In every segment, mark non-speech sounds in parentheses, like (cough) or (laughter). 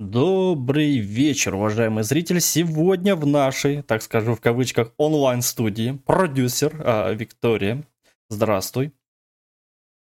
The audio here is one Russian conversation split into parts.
Добрый вечер, уважаемый зритель. Сегодня в нашей, так скажу в кавычках, онлайн-студии продюсер а, Виктория. Здравствуй.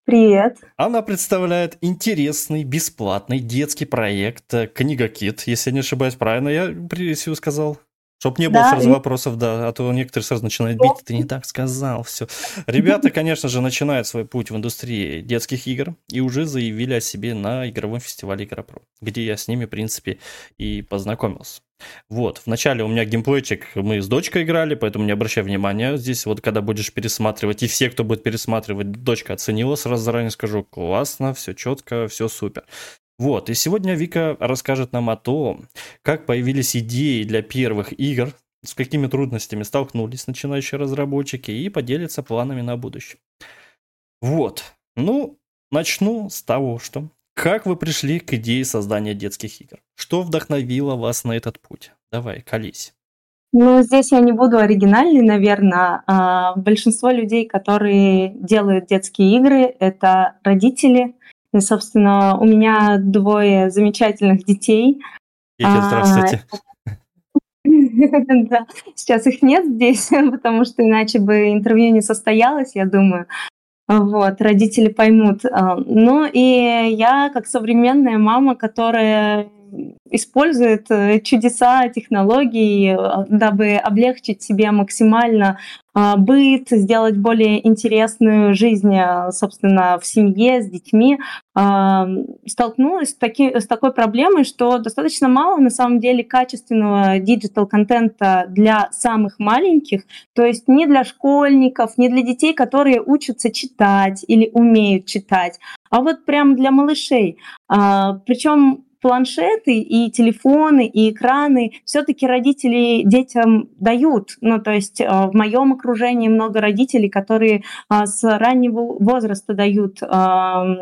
Привет. Она представляет интересный, бесплатный детский проект э, Книга Кит, если я не ошибаюсь, правильно я превью сказал? Чтоб не было да, сразу и... вопросов, да, а то некоторые сразу начинают бить, ты не так сказал, все. Ребята, конечно же, начинают свой путь в индустрии детских игр и уже заявили о себе на игровом фестивале Игропро, где я с ними, в принципе, и познакомился. Вот, вначале у меня геймплейчик, мы с дочкой играли, поэтому не обращай внимания. Здесь вот, когда будешь пересматривать, и все, кто будет пересматривать, дочка оценила, сразу заранее скажу, классно, все четко, все супер. Вот, и сегодня Вика расскажет нам о том, как появились идеи для первых игр, с какими трудностями столкнулись начинающие разработчики и поделится планами на будущее. Вот, ну, начну с того, что как вы пришли к идее создания детских игр? Что вдохновило вас на этот путь? Давай, колись. Ну, здесь я не буду оригинальной, наверное. А, большинство людей, которые делают детские игры, это родители, и, собственно, у меня двое замечательных детей. Дети, а, здравствуйте. (laughs) Да, сейчас их нет здесь, (laughs) потому что иначе бы интервью не состоялось, я думаю. Вот, родители поймут. А, ну и я, как современная мама, которая использует э, чудеса технологий, э, дабы облегчить себе максимально а, быт, сделать более интересную жизнь, э, собственно, в семье, с детьми, а, столкнулась с, таки, с такой проблемой, что достаточно мало на самом деле качественного digital-контента для самых маленьких, то есть не для школьников, не для детей, которые учатся читать или умеют читать, а вот прям для малышей. А, Причем планшеты и телефоны и экраны все-таки родители детям дают. Ну, то есть э, в моем окружении много родителей, которые э, с раннего возраста дают э,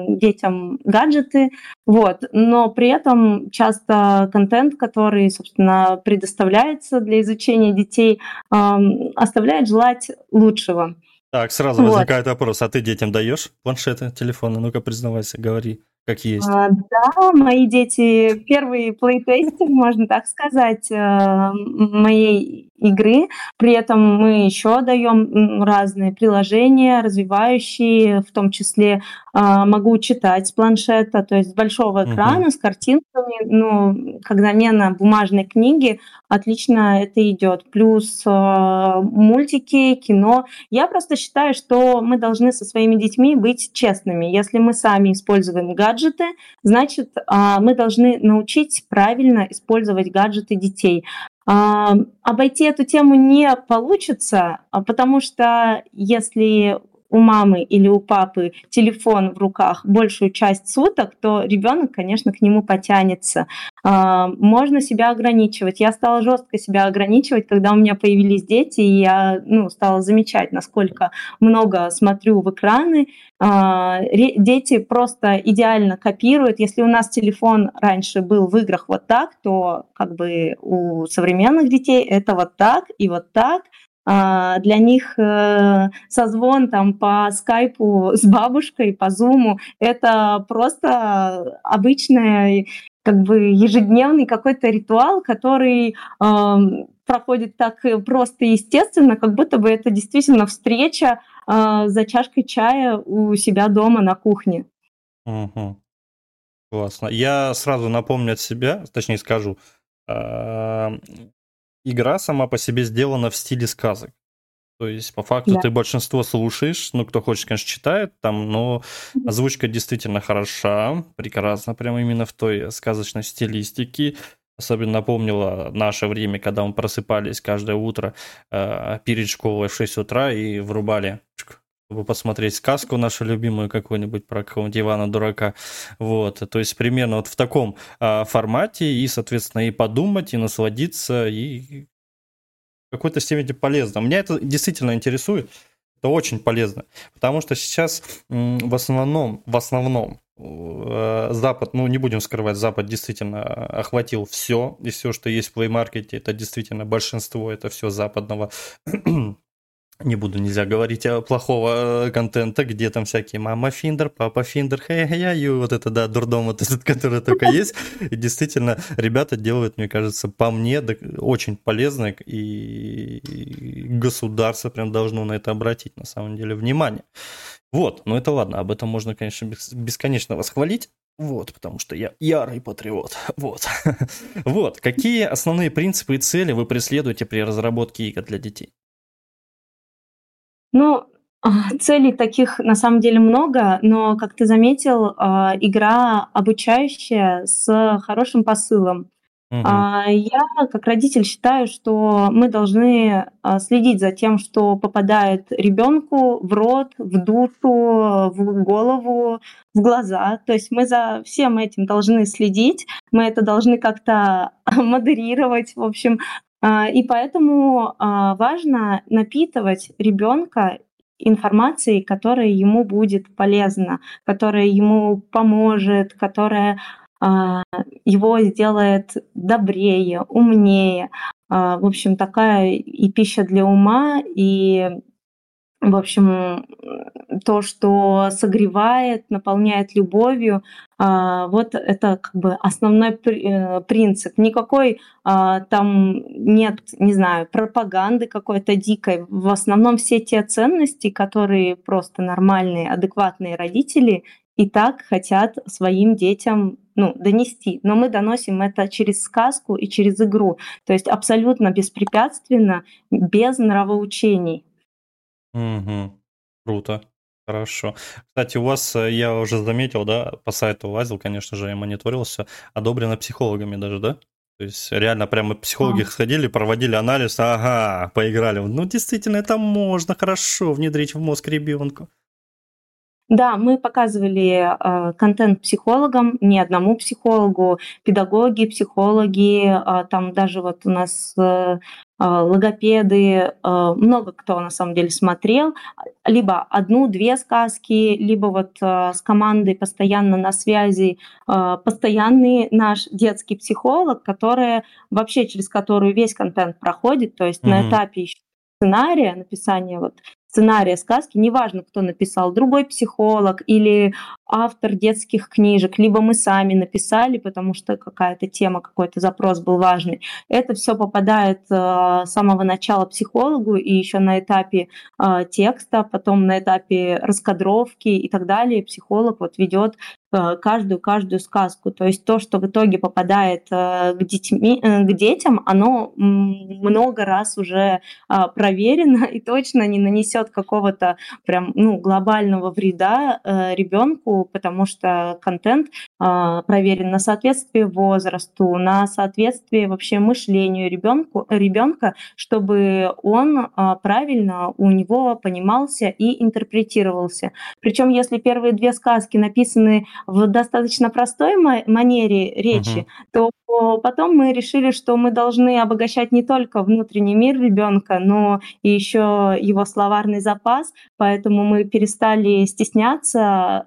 детям гаджеты, вот. Но при этом часто контент, который, собственно, предоставляется для изучения детей, оставляет желать лучшего. Так, сразу вот. возникает вопрос, а ты детям даешь планшеты, телефоны? Ну-ка, признавайся, говори как есть. А, да, мои дети первые плейтестер, можно так сказать, э, моей игры. При этом мы еще даем разные приложения, развивающие, в том числе а, могу читать с планшета, то есть с большого экрана, uh-huh. с картинками. Ну, как замена бумажной книги, отлично это идет. Плюс а, мультики, кино. Я просто считаю, что мы должны со своими детьми быть честными. Если мы сами используем гаджеты, значит, а, мы должны научить правильно использовать гаджеты детей. Обойти эту тему не получится, а потому что если у мамы или у папы телефон в руках большую часть суток, то ребенок, конечно, к нему потянется. А, можно себя ограничивать. Я стала жестко себя ограничивать, когда у меня появились дети, и я ну, стала замечать, насколько много смотрю в экраны. А, дети просто идеально копируют. Если у нас телефон раньше был в играх вот так, то как бы у современных детей это вот так и вот так. А, для них э, созвон там по скайпу с бабушкой, по зуму, это просто обычный как бы ежедневный какой-то ритуал, который проходит так просто и естественно, как будто бы это действительно встреча э, за чашкой чая у себя дома на кухне. Угу. Классно. Я сразу напомню от себя, точнее скажу, игра сама по себе сделана в стиле сказок. То есть, по факту, да. ты большинство слушаешь, ну, кто хочет, конечно, читает там, но озвучка действительно хороша, прекрасна, прямо именно в той сказочной стилистике. Особенно напомнила наше время, когда мы просыпались каждое утро э, перед школой в 6 утра и врубали чтобы посмотреть сказку нашу любимую какую-нибудь про какого-нибудь Ивана Дурака. Вот, то есть примерно вот в таком а, формате и, соответственно, и подумать, и насладиться, и в какой-то степени полезно. Меня это действительно интересует, это очень полезно, потому что сейчас в основном, в основном э, Запад, ну не будем скрывать, Запад действительно охватил все, и все, что есть в плеймаркете, это действительно большинство, это все западного не буду, нельзя говорить о плохого э, контента, где там всякие мама Финдер, папа Финдер, хей я и вот это, да, дурдом вот этот, (laughs) который только есть. И действительно, ребята делают, мне кажется, по мне, очень полезно, и государство прям должно на это обратить, на самом деле, внимание. Вот, ну это ладно, об этом можно, конечно, бесконечно восхвалить. Вот, потому что я ярый патриот. (laughs) Вот. (laughs) вот. Какие основные принципы и цели вы преследуете при разработке игр для детей? Ну, а, целей таких на самом деле много, но, как ты заметил, а, игра обучающая с хорошим посылом. Угу. Я, как родитель, считаю, что мы должны следить за тем, что попадает ребенку в рот, в душу, в голову, в глаза. То есть мы за всем этим должны следить, мы это должны как-то (laughs) модерировать, в общем, и поэтому а, важно напитывать ребенка информацией, которая ему будет полезна, которая ему поможет, которая а, его сделает добрее, умнее. В общем, такая и пища для ума, и в общем, то, что согревает, наполняет любовью, а, вот это как бы основной э, принцип. Никакой а, там нет, не знаю, пропаганды какой-то дикой. В основном все те ценности, которые просто нормальные, адекватные родители и так хотят своим детям ну, донести. Но мы доносим это через сказку и через игру. То есть абсолютно беспрепятственно, без нравоучений. Угу. Круто. Хорошо. Кстати, у вас, э, я уже заметил, да, по сайту лазил, конечно же, я мониторился, одобрено психологами даже, да? То есть реально прямо психологи а. сходили, проводили анализ, ага, поиграли. Ну, действительно, это можно хорошо внедрить в мозг ребенку. Да, мы показывали э, контент психологам, не одному психологу, педагоги, психологи, э, там даже вот у нас э, логопеды, э, много кто на самом деле смотрел, либо одну-две сказки, либо вот э, с командой постоянно на связи, э, постоянный наш детский психолог, которая вообще через которую весь контент проходит, то есть mm-hmm. на этапе сценария, написания вот сценария сказки, неважно, кто написал, другой психолог или автор детских книжек, либо мы сами написали, потому что какая-то тема, какой-то запрос был важный. Это все попадает э, с самого начала психологу и еще на этапе э, текста, потом на этапе раскадровки и так далее. Психолог вот ведет Э, каждую каждую сказку. То есть то, что в итоге попадает э, к, детьми, э, к детям, оно много раз уже проверено (laughs) и точно не нанесет какого-то прям ну, глобального вреда ребенку, потому что контент а, проверен на соответствие возрасту, на соответствие вообще мышлению ребенку, ребенка, чтобы он а, правильно у него понимался и интерпретировался. Причем, если первые две сказки написаны в достаточно простой манере речи, угу. то потом мы решили, что мы должны обогащать не только внутренний мир ребенка, но и еще его словарный запас, поэтому мы перестали стесняться Э,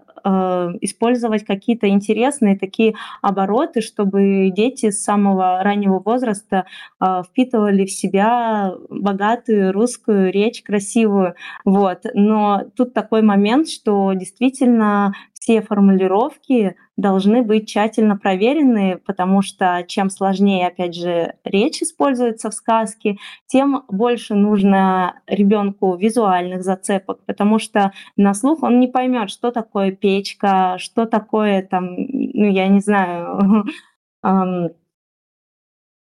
использовать какие-то интересные такие обороты, чтобы дети с самого раннего возраста э, впитывали в себя богатую русскую речь, красивую. Вот. Но тут такой момент, что действительно все формулировки должны быть тщательно проверены, потому что чем сложнее, опять же, речь используется в сказке, тем больше нужно ребенку визуальных зацепок, потому что на слух он не поймет, что такое печка, что такое там, ну я не знаю, (laughs)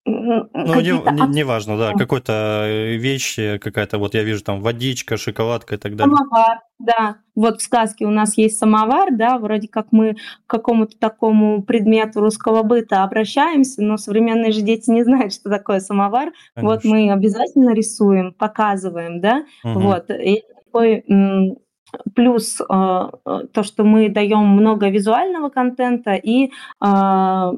Ну, не, не, важно, да, какой-то э, вещь, какая-то, вот я вижу там водичка, шоколадка и так далее. Самовар, да. Вот в сказке у нас есть самовар, да, вроде как мы к какому-то такому предмету русского быта обращаемся, но современные же дети не знают, что такое самовар. Конечно. Вот мы обязательно рисуем, показываем, да, угу. вот. И такой плюс э, то, что мы даем много визуального контента и э,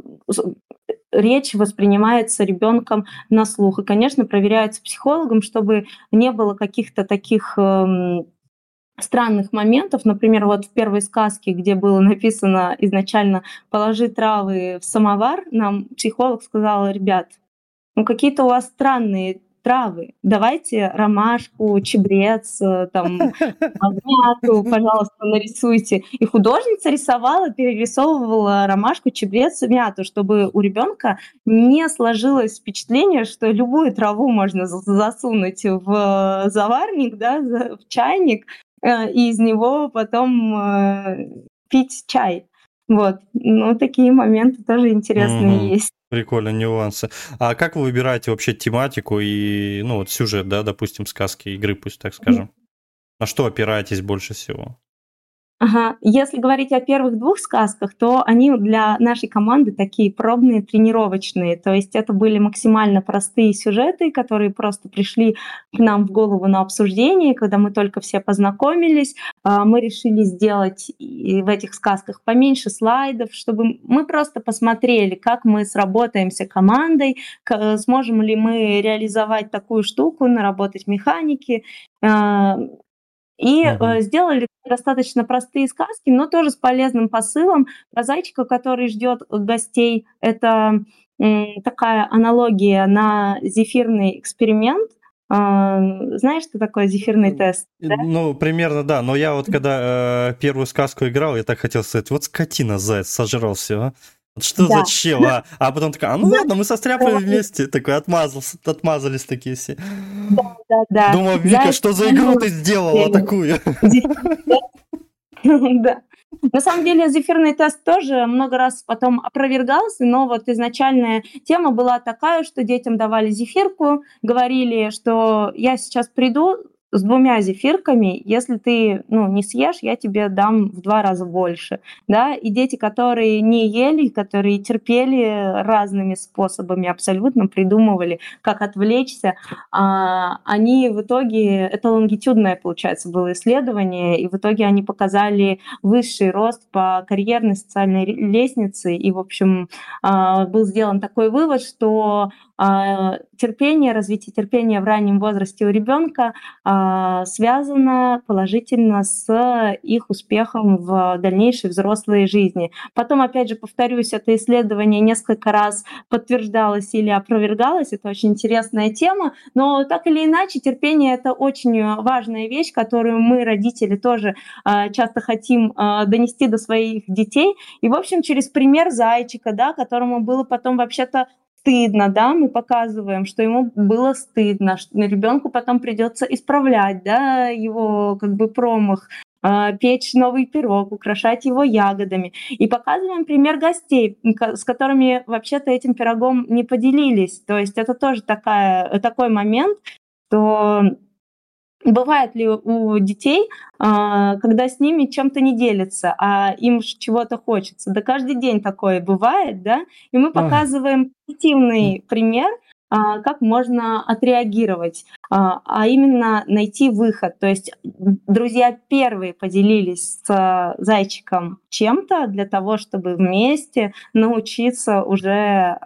речь воспринимается ребенком на слух. И, конечно, проверяется психологом, чтобы не было каких-то таких эм, странных моментов. Например, вот в первой сказке, где было написано изначально «положи травы в самовар», нам психолог сказал, ребят, ну какие-то у вас странные травы. Давайте ромашку, чебрец, э, там, (laughs) мяту, пожалуйста, нарисуйте. И художница рисовала, перерисовывала ромашку, чебрец, мяту, чтобы у ребенка не сложилось впечатление, что любую траву можно засунуть в заварник, да, в чайник, э, и из него потом э, пить чай. Вот. Ну, такие моменты тоже интересные mm-hmm. есть. Прикольно, нюансы. А как вы выбираете вообще тематику и, ну, вот сюжет, да, допустим, сказки, игры, пусть так скажем? На что опираетесь больше всего? Ага. Если говорить о первых двух сказках, то они для нашей команды такие пробные, тренировочные. То есть это были максимально простые сюжеты, которые просто пришли к нам в голову на обсуждение, когда мы только все познакомились. А, мы решили сделать в этих сказках поменьше слайдов, чтобы мы просто посмотрели, как мы сработаемся командой, сможем ли мы реализовать такую штуку, наработать механики. И uh сделали достаточно простые сказки, но тоже с полезным посылом про зайчика, который ждет гостей. Это такая аналогия на зефирный эксперимент. А, знаешь, что такое зефирный тест? Да? Ну, примерно, да. Но я вот (laughs) когда э, первую сказку играл, я так хотел сказать, вот скотина заяц сожрал все. А? Что да. за чел, а? А потом такая, а ну ладно, мы состряпали вместе. Такой отмазался, отмазались такие все. Да, да, да. Думаю, Вика, что за игру ты сделала такую? (laughs) Да. На самом деле зефирный тест тоже много раз потом опровергался, но вот изначальная тема была такая, что детям давали зефирку, говорили, что я сейчас приду, с двумя зефирками, если ты ну, не съешь, я тебе дам в два раза больше. Да? И дети, которые не ели, которые терпели разными способами, абсолютно придумывали, как отвлечься, а, они в итоге, это лонгитюдное, получается, было исследование, и в итоге они показали высший рост по карьерной социальной лестнице, и, в общем, а, был сделан такой вывод, что терпение, развитие терпения в раннем возрасте у ребенка а, связано положительно с их успехом в дальнейшей взрослой жизни. Потом, опять же, повторюсь, это исследование несколько раз подтверждалось или опровергалось. Это очень интересная тема, но так или иначе терпение это очень важная вещь, которую мы, родители, тоже а, часто хотим донести до своих детей. И, в общем, через пример зайчика, да, которому было потом вообще-то стыдно, да, мы показываем, что ему было стыдно, что ребенку потом придется исправлять, да, его как бы промах, а, печь новый пирог, украшать его ягодами. И показываем пример гостей, с которыми вообще-то этим пирогом не поделились. То есть это тоже такая, такой момент, что Бывает ли у детей, а, когда с ними чем-то не делятся, а им чего-то хочется? Да каждый день такое бывает, да? И мы показываем позитивный пример, а, как можно отреагировать, а, а именно найти выход. То есть друзья первые поделились с зайчиком чем-то для того, чтобы вместе научиться уже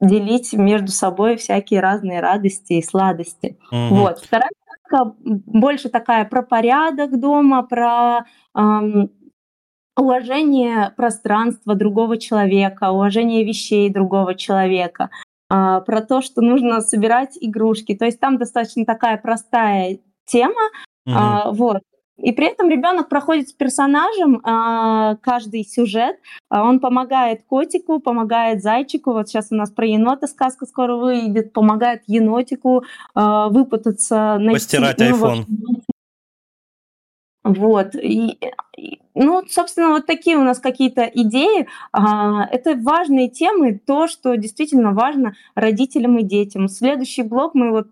делить между собой всякие разные радости и сладости. Угу. Вот. Вторая сказка больше такая про порядок дома, про эм, уважение пространства другого человека, уважение вещей другого человека, э, про то, что нужно собирать игрушки. То есть там достаточно такая простая тема. Угу. Э, вот. И при этом ребенок проходит с персонажем э, каждый сюжет. Э, он помогает котику, помогает зайчику. Вот сейчас у нас про енота сказка скоро выйдет. Помогает енотику э, выпутаться, найти. Постирать ну, iPhone. Вот. И, и, ну, собственно, вот такие у нас какие-то идеи. А, это важные темы, то, что действительно важно родителям и детям. Следующий блок мы вот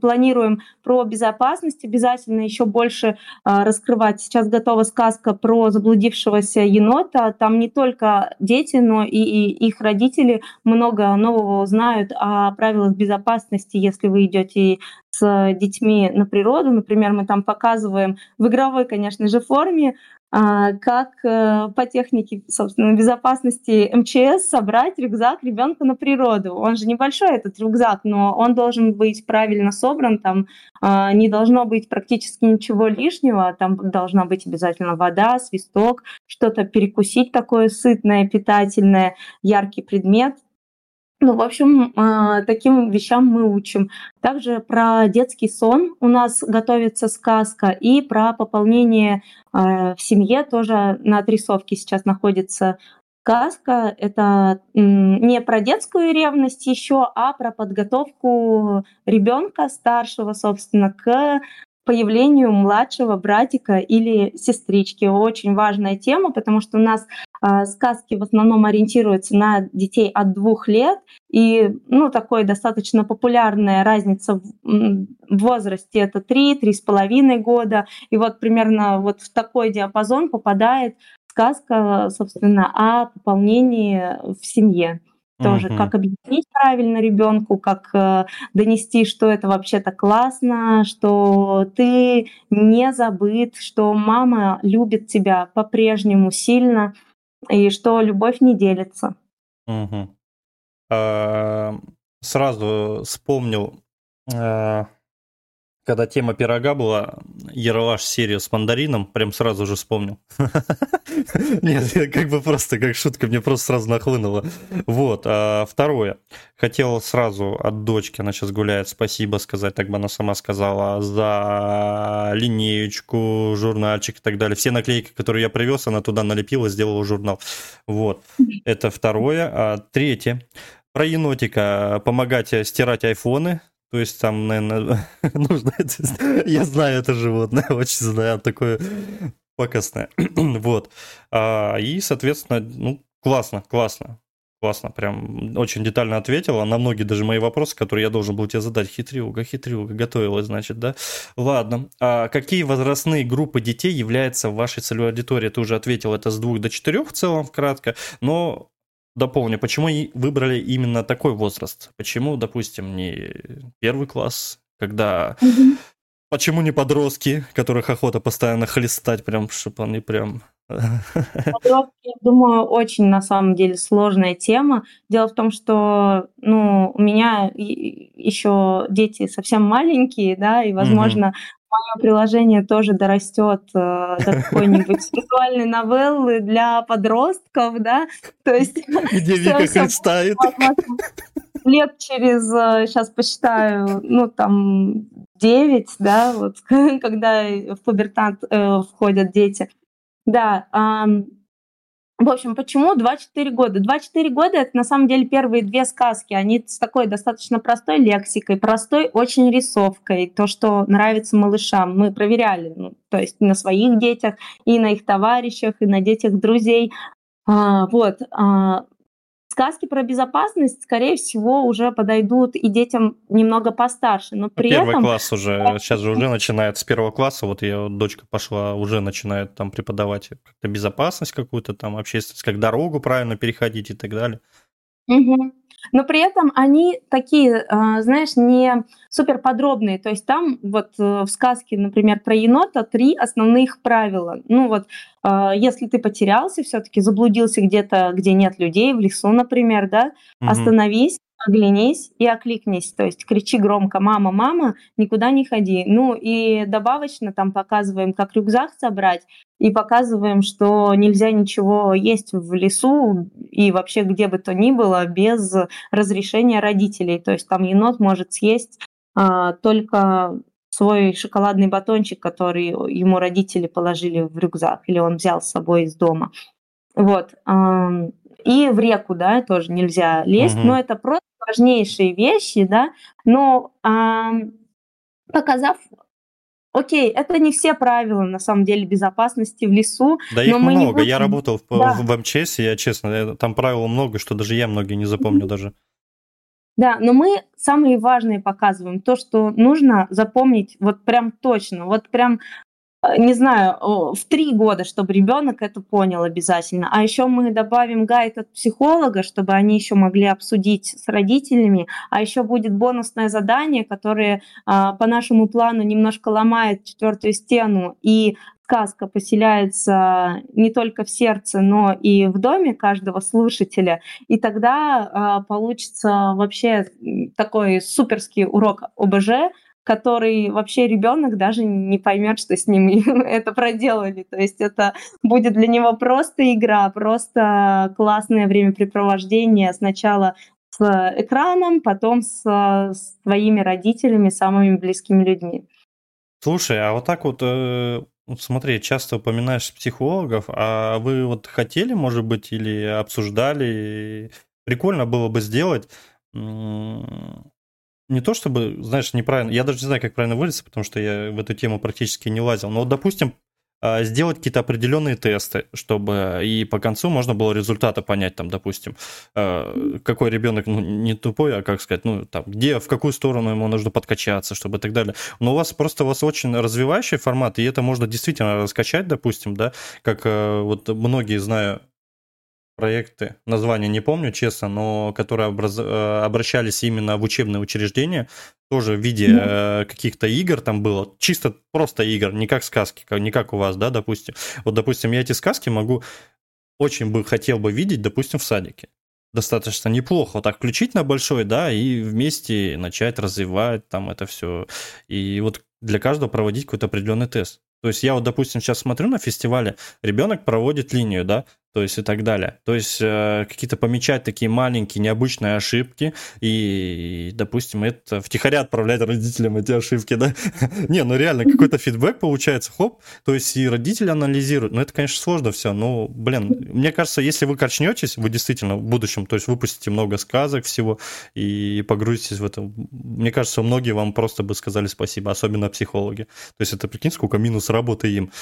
планируем про безопасность, обязательно еще больше а, раскрывать. Сейчас готова сказка про заблудившегося енота. Там не только дети, но и, их родители много нового узнают о правилах безопасности, если вы идете с детьми на природу. Например, мы там показываем в игровой, конечно же, форме, как э, по технике, собственно, безопасности МЧС собрать рюкзак ребенка на природу. Он же небольшой, этот рюкзак, но он должен быть правильно собран, там а, не должно быть практически ничего лишнего, там должна быть обязательно вода, свисток, что-то перекусить такое сытное, питательное, яркий предмет – Ну, в общем, а, таким вещам мы учим. Также про детский сон у нас готовится сказка, и про пополнение а, в семье тоже на отрисовке сейчас находится сказка. Это не про детскую ревность еще, а про подготовку ребенка старшего, собственно, к появлению младшего братика или сестрички. Очень важная тема, потому что у нас э, сказки в основном ориентируются на детей от двух лет, и ну, такой достаточно популярная разница в, в возрасте это 3-3,5 года. И вот примерно вот в такой диапазон попадает сказка, собственно, о пополнении в семье тоже, как объяснить правильно ребенку, как э, донести, что это вообще-то классно, что ты не забыт, что мама любит тебя по-прежнему сильно, и что любовь не делится. А, Сразу вспомнил, а, когда тема пирога была, Ералаш серию с мандарином, прям сразу же вспомнил. (laughs) Нет, как бы просто как шутка, мне просто сразу нахлынуло. Вот, а второе. Хотел сразу от дочки, она сейчас гуляет, спасибо сказать, так бы она сама сказала, за линеечку, журнальчик и так далее. Все наклейки, которые я привез, она туда налепила, сделала журнал. Вот, это второе. А третье. Про енотика помогать стирать айфоны, то есть там, наверное, (laughs) нужно... Я знаю это животное, (laughs) очень знаю, такое пакостное. (clears throat) вот. А, и, соответственно, ну, классно, классно. Классно, прям очень детально ответила на многие даже мои вопросы, которые я должен был тебе задать. Хитрюга, хитрюга, готовилась, значит, да? Ладно. А какие возрастные группы детей являются вашей целевой аудитории? Ты уже ответил, это с двух до четырех в целом, кратко, но дополню, почему выбрали именно такой возраст? Почему, допустим, не первый класс, когда... Угу. Почему не подростки, которых охота постоянно хлестать, прям, чтобы они прям... (laughs) Подростки, думаю, очень на самом деле сложная тема. Дело в том, что ну, у меня еще дети совсем маленькие, да, и, возможно, мое приложение тоже дорастет э, до какой-нибудь (laughs) виртуальной новеллы для подростков, да, то есть... Где Вика хлестает. Лет через, сейчас э, посчитаю, ну, там, 9, да, вот, (laughs) когда в пубертат э, входят дети. Да, в общем, почему 2-4 года? 2-4 года — это на самом деле первые две сказки. Они с такой достаточно простой лексикой, простой очень рисовкой. То, что нравится малышам. Мы проверяли, ну, то есть на своих детях, и на их товарищах, и на детях друзей. А, вот. А, Сказки про безопасность, скорее всего, уже подойдут и детям немного постарше, но при Первый этом... класс уже, сейчас же уже начинает с первого класса, вот ее дочка пошла, уже начинает там преподавать как-то безопасность какую-то, там общественность, как дорогу правильно переходить и так далее. Угу. Но при этом они такие, а, знаешь, не супер подробные. То есть там вот э, в сказке, например, про енота три основных правила. Ну вот, а, если ты потерялся, все-таки заблудился где-то, где нет людей, в лесу, например, да, угу. остановись, оглянись и окликнись, то есть кричи громко «мама, мама», никуда не ходи. Ну и добавочно там показываем, как рюкзак собрать, и показываем, что нельзя ничего есть в лесу и вообще где бы то ни было без разрешения родителей. То есть там енот может съесть а, только свой шоколадный батончик, который ему родители положили в рюкзак, или он взял с собой из дома. Вот. И в реку, да, тоже нельзя лезть, угу. но это просто важнейшие вещи, да, но показав Окей, это не все правила, на самом деле, безопасности в лесу. Да их много. Будем... Я работал в, да. в МЧС, я честно, там правил много, что даже я многие не запомню даже. Да, но мы самые важные показываем. То, что нужно запомнить вот прям точно. Вот прям Э, не знаю, в три года, чтобы ребенок это понял обязательно. А еще мы добавим гайд от психолога, чтобы они еще могли обсудить с родителями. А еще будет бонусное задание, которое а, по нашему плану немножко ломает четвертую стену и сказка поселяется не только в сердце, но и в доме каждого слушателя, и тогда э, получится вообще такой суперский урок ОБЖ, который вообще ребенок даже не поймет, что с ним (laughs) это проделали. То есть это будет для него просто игра, просто классное времяпрепровождение. Сначала с экраном, потом с, своими родителями, самыми близкими людьми. Слушай, а вот так вот, э, смотри, часто упоминаешь психологов, а вы вот хотели, может быть, или обсуждали, прикольно было бы сделать, не то чтобы, знаешь, неправильно, я даже не знаю, как правильно выразиться, потому что я в эту тему практически не лазил, но вот, допустим, а, сделать какие-то определенные тесты, чтобы и по концу можно было результаты понять, там, допустим, а, какой ребенок ну, не тупой, а как сказать, ну, там, где, в какую сторону ему нужно подкачаться, чтобы и так далее. Но у вас просто у вас очень развивающий формат, и это можно действительно раскачать, допустим, да, как вот многие, знаю, проекты, название не помню, честно, но которые образ... Э, обращались именно в учебные учреждения, тоже в виде mm каких-то игр там было, чисто просто игр, не как сказки, не как у вас, да, допустим. Вот, допустим, я эти сказки могу, очень бы хотел бы видеть, допустим, в садике. Достаточно неплохо вот так включить на большой, да, и вместе начать развивать там это все. И вот для каждого проводить какой-то определенный тест. То есть я вот, допустим, сейчас смотрю на фестивале, ребенок проводит линию, да, то есть и так далее. То есть э, какие-то помечать такие маленькие необычные ошибки и, допустим, это втихаря отправлять родителям эти ошибки, да? (laughs) Не, ну реально какой-то фидбэк получается, хоп, то есть и родители анализируют. Ну это, конечно, сложно все, но, блин, мне кажется, если вы качнетесь, вы действительно в будущем, то есть выпустите много сказок всего и погрузитесь в это, мне кажется, многие вам просто бы сказали спасибо, особенно психологи. То есть это, прикинь, сколько минус работы им.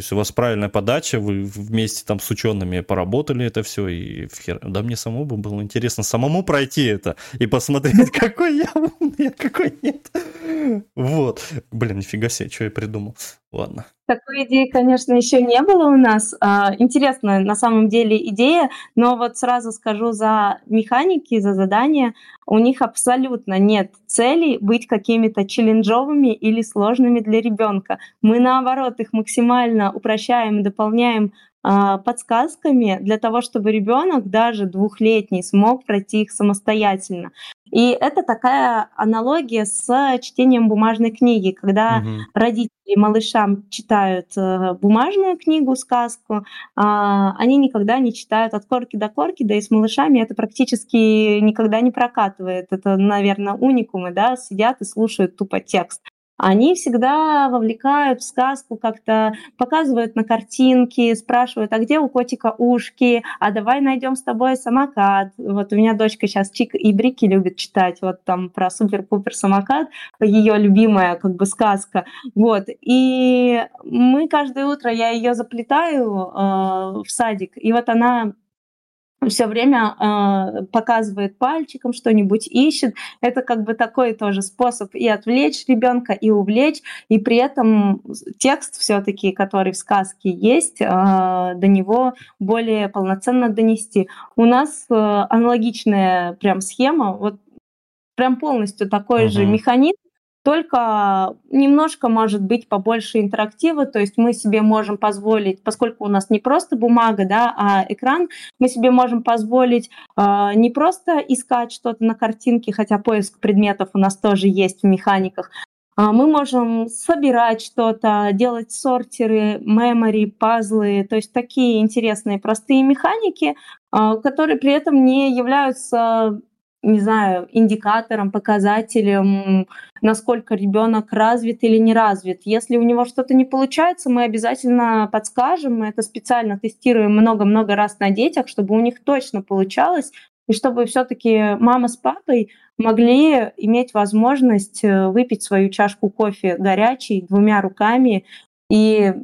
Есть у вас правильная подача, вы вместе там с учеными поработали это все, и хер... да мне самому бы было интересно самому пройти это и посмотреть, (laughs) какой я умный, а какой нет. Вот. Блин, нифига себе, что я придумал. Ладно. Такой идеи, конечно, еще не было у нас. А, интересная на самом деле идея, но вот сразу скажу за механики, за задания, у них абсолютно нет цели быть какими-то челленджовыми или сложными для ребенка. Мы наоборот их максимально упрощаем, дополняем подсказками для того, чтобы ребенок, даже двухлетний, смог пройти их самостоятельно. И это такая аналогия с чтением бумажной книги, когда угу. родители малышам читают э, бумажную книгу, сказку, а, они никогда не читают от корки до корки, да и с малышами это практически никогда не прокатывает. Это, наверное, уникумы, да, сидят и слушают тупо текст они всегда вовлекают в сказку, как-то показывают на картинке, спрашивают, а где у котика ушки, а давай найдем с тобой самокат. Вот у меня дочка сейчас Чик и Брики любит читать, вот там про супер-пупер самокат, ее любимая как бы сказка. Вот, и мы каждое утро, я ее заплетаю э, в садик, и вот она все время э, показывает пальчиком что-нибудь, ищет. Это как бы такой тоже способ и отвлечь ребенка, и увлечь, и при этом текст все-таки, который в сказке есть, э, до него более полноценно донести. У нас э, аналогичная прям схема, вот прям полностью такой uh-huh. же механизм, только немножко может быть побольше интерактива, то есть мы себе можем позволить, поскольку у нас не просто бумага, да, а экран, мы себе можем позволить э, не просто искать что-то на картинке, хотя поиск предметов у нас тоже есть в механиках, а мы можем собирать что-то, делать сортеры, мемори, пазлы, то есть такие интересные простые механики, которые при этом не являются не знаю, индикатором, показателем, насколько ребенок развит или не развит. Если у него что-то не получается, мы обязательно подскажем, мы это специально тестируем много-много раз на детях, чтобы у них точно получалось, и чтобы все-таки мама с папой могли иметь возможность э, выпить свою чашку кофе горячей двумя руками и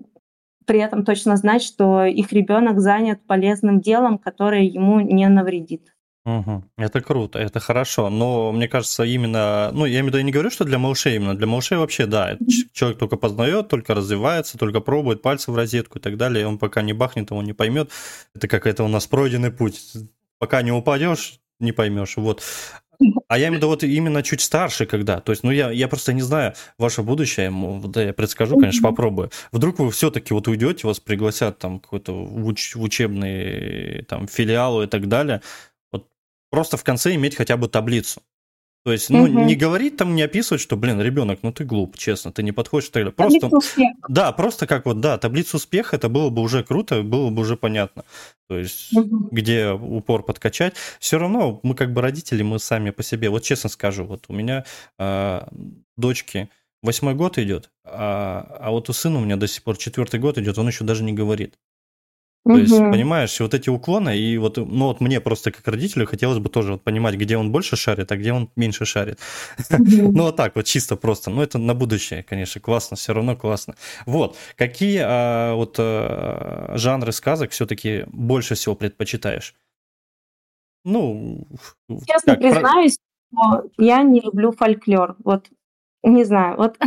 при этом точно знать, что их ребенок занят полезным делом, которое ему не навредит. Угу. Это круто, это хорошо. Но мне кажется, именно, ну, я имею в виду, я не говорю, что для малышей именно, для малышей вообще, да, человек только познает, только развивается, только пробует пальцы в розетку и так далее, и он пока не бахнет, он не поймет. Это какой-то у нас пройденный путь. Пока не упадешь, не поймешь. Вот. А я имею в виду вот именно чуть старше, когда. То есть, ну, я, я просто не знаю ваше будущее, да, я предскажу, конечно, попробую. Вдруг вы все-таки вот уйдете, вас пригласят там какой-то в, уч- в учебный там филиал и так далее просто в конце иметь хотя бы таблицу. То есть, ну, угу. не говорить там, не описывать, что, блин, ребенок, ну ты глуп, честно, ты не подходишь. Так просто, да, просто как вот, да, таблицу успеха, это было бы уже круто, было бы уже понятно. То есть, угу. где упор подкачать. Все равно мы как бы родители, мы сами по себе. Вот честно скажу, вот у меня э, дочки восьмой год идет, а, а вот у сына у меня до сих пор четвертый год идет, он еще даже не говорит. То угу. есть, понимаешь, вот эти уклоны, и вот, ну вот мне просто как родителю хотелось бы тоже вот понимать, где он больше шарит, а где он меньше шарит. Угу. ну вот так вот, чисто просто. Ну это на будущее, конечно, классно, все равно классно. Вот, какие а, вот а, жанры сказок все-таки больше всего предпочитаешь? Ну, Честно признаюсь, про... я не люблю фольклор. Вот не знаю, вот.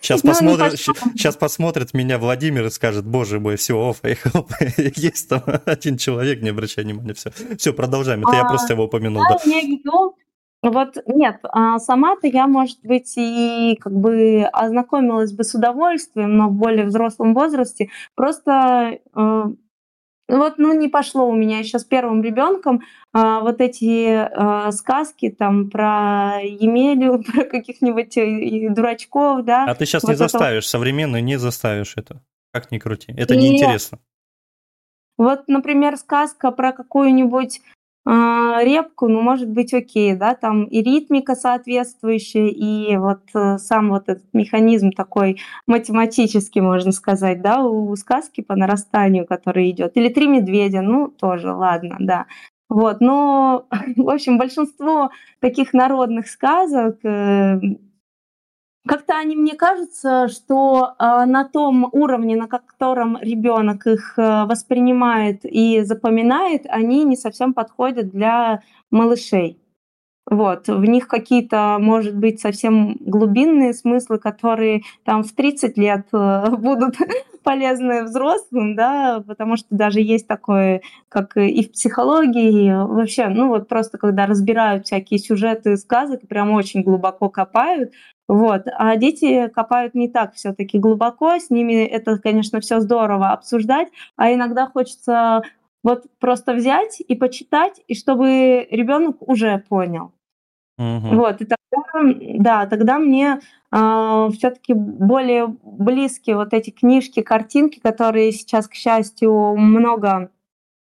Сейчас, посмотрит, сейчас посмотрит меня Владимир и скажет, боже мой, все, оф, (laughs) есть там один человек, не обращай внимания, все. Все, продолжаем, это а, я просто его упомянул. Да, да. Я веду, вот нет, а сама-то я, может быть, и как бы ознакомилась бы с удовольствием, но в более взрослом возрасте. Просто э, ну вот, ну не пошло у меня еще с первым ребенком а, вот эти а, сказки там про Емелю, (laughs) про каких-нибудь э, дурачков, да. А ты сейчас вот не это... заставишь, современную не заставишь это. Как ни крути, это неинтересно. Вот, например, сказка про какую-нибудь репку, ну, может быть, окей, да, там и ритмика соответствующая, и вот э, сам вот этот механизм такой математический, можно сказать, да, у сказки по нарастанию, который идет. Или «Три медведя», ну, тоже, ладно, да. Вот, но, (laughs) в общем, большинство таких народных сказок э, как-то они, мне кажется, что э, на том уровне, на котором ребенок их э, воспринимает и запоминает, они не совсем подходят для малышей. Вот, в них какие-то, может быть, совсем глубинные смыслы, которые там в 30 лет э, (laughs) будут (laughs) полезны взрослым, да, потому что даже есть такое, как и в психологии, вообще, ну вот просто когда разбирают всякие сюжеты сказок, прям очень глубоко копают, вот. А дети копают не так все-таки глубоко, с ними это, конечно, все здорово обсуждать, а иногда хочется вот просто взять и почитать, и чтобы ребенок уже понял. Угу. Вот, и тогда, да, тогда мне э, а, все-таки более близкие вот эти книжки, картинки, которые сейчас, к счастью, много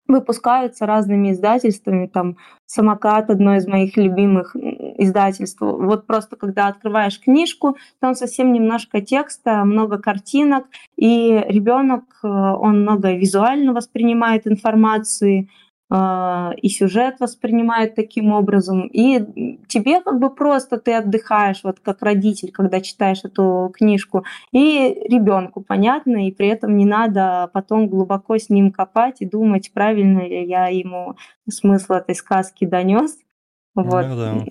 выпускаются разными издательствами, там «Самокат» — одно из моих любимых издательств. Вот просто когда открываешь книжку, там совсем немножко текста, много картинок, и ребенок, э, он много визуально воспринимает информации, а, и сюжет воспринимает таким образом, и тебе как бы просто ты отдыхаешь, вот как родитель, когда читаешь эту книжку, и ребенку понятно, и при этом не надо потом глубоко с ним копать и думать, правильно ли я ему смысл этой сказки донес. Вот. Ну, да.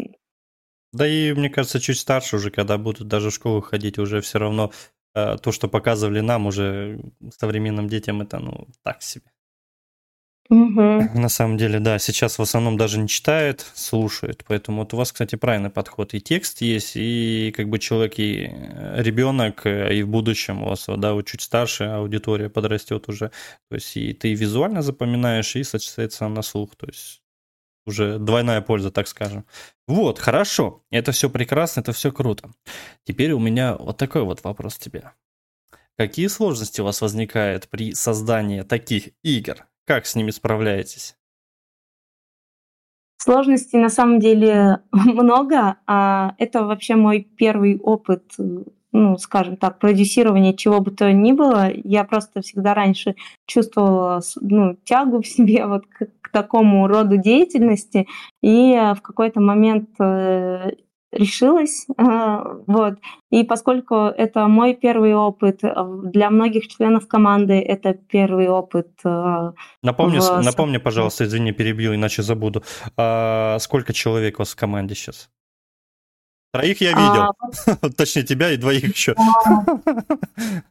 да и мне кажется, чуть старше уже, когда будут даже в школу ходить, уже все равно э, то, что показывали нам уже современным детям, это ну так себе. Угу. На самом деле, да, сейчас в основном даже не читают, слушают. Поэтому вот у вас, кстати, правильный подход. И текст есть, и как бы человек, и э, ребенок, э, и в будущем у вас, да, вот чуть старше аудитория подрастет уже. То есть и ты визуально запоминаешь, и, соответственно, на слух. То есть уже двойная польза, так скажем. Вот, хорошо. Это все прекрасно, это все круто. Теперь у меня вот такой вот вопрос тебе. Какие сложности у вас возникают при создании таких игр? Как с ними справляетесь? Сложностей на самом деле (laughs) много. А это вообще мой первый опыт, ну, скажем так, продюсирования чего бы то ни было. Я просто всегда раньше чувствовала ну, тягу в себе (laughs) вот к, к такому роду деятельности. И в какой-то момент э, решилась. Вот. И поскольку это мой первый опыт, э, для многих членов команды это первый опыт. Э, напомни, в... напомни пожалуйста, извини, перебью, иначе забуду. А сколько человек у вас в команде сейчас? Троих я видел. А... (laughs) Точнее, тебя и двоих еще. А... (laughs)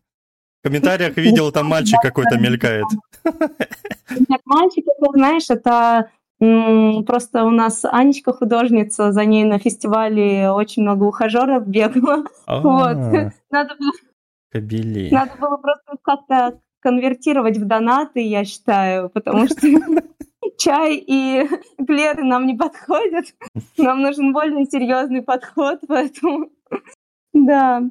В комментариях видел, там мальчик какой-то мелькает. Нет, мальчик, это, знаешь, это Просто у нас Анечка художница, за ней на фестивале очень много ухажеров бегало. Вот. (laughs) Надо было... Кобели. Надо было просто как-то конвертировать в донаты, я считаю, потому что (laughs) чай и пледы нам не подходят. (laughs) Нам нужен более серьезный подход, поэтому да.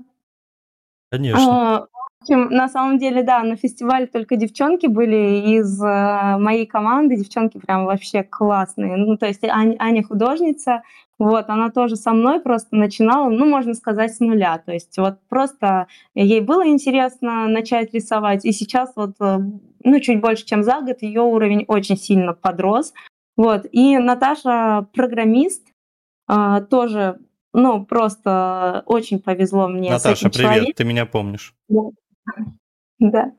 Конечно. Общем, на самом деле, да, на фестивале только девчонки были из э, моей команды. Девчонки прям вообще классные. Ну, то есть Аня, Аня художница, вот, она тоже со мной просто начинала, ну, можно сказать, с нуля. То есть вот просто ей было интересно начать рисовать, и сейчас вот, э, ну, чуть больше, чем за год, ее уровень очень сильно подрос. Вот, и Наташа программист, а, тоже ну, просто очень повезло мне Наташа, с этим привет, человеком. ты меня помнишь. Да. Да.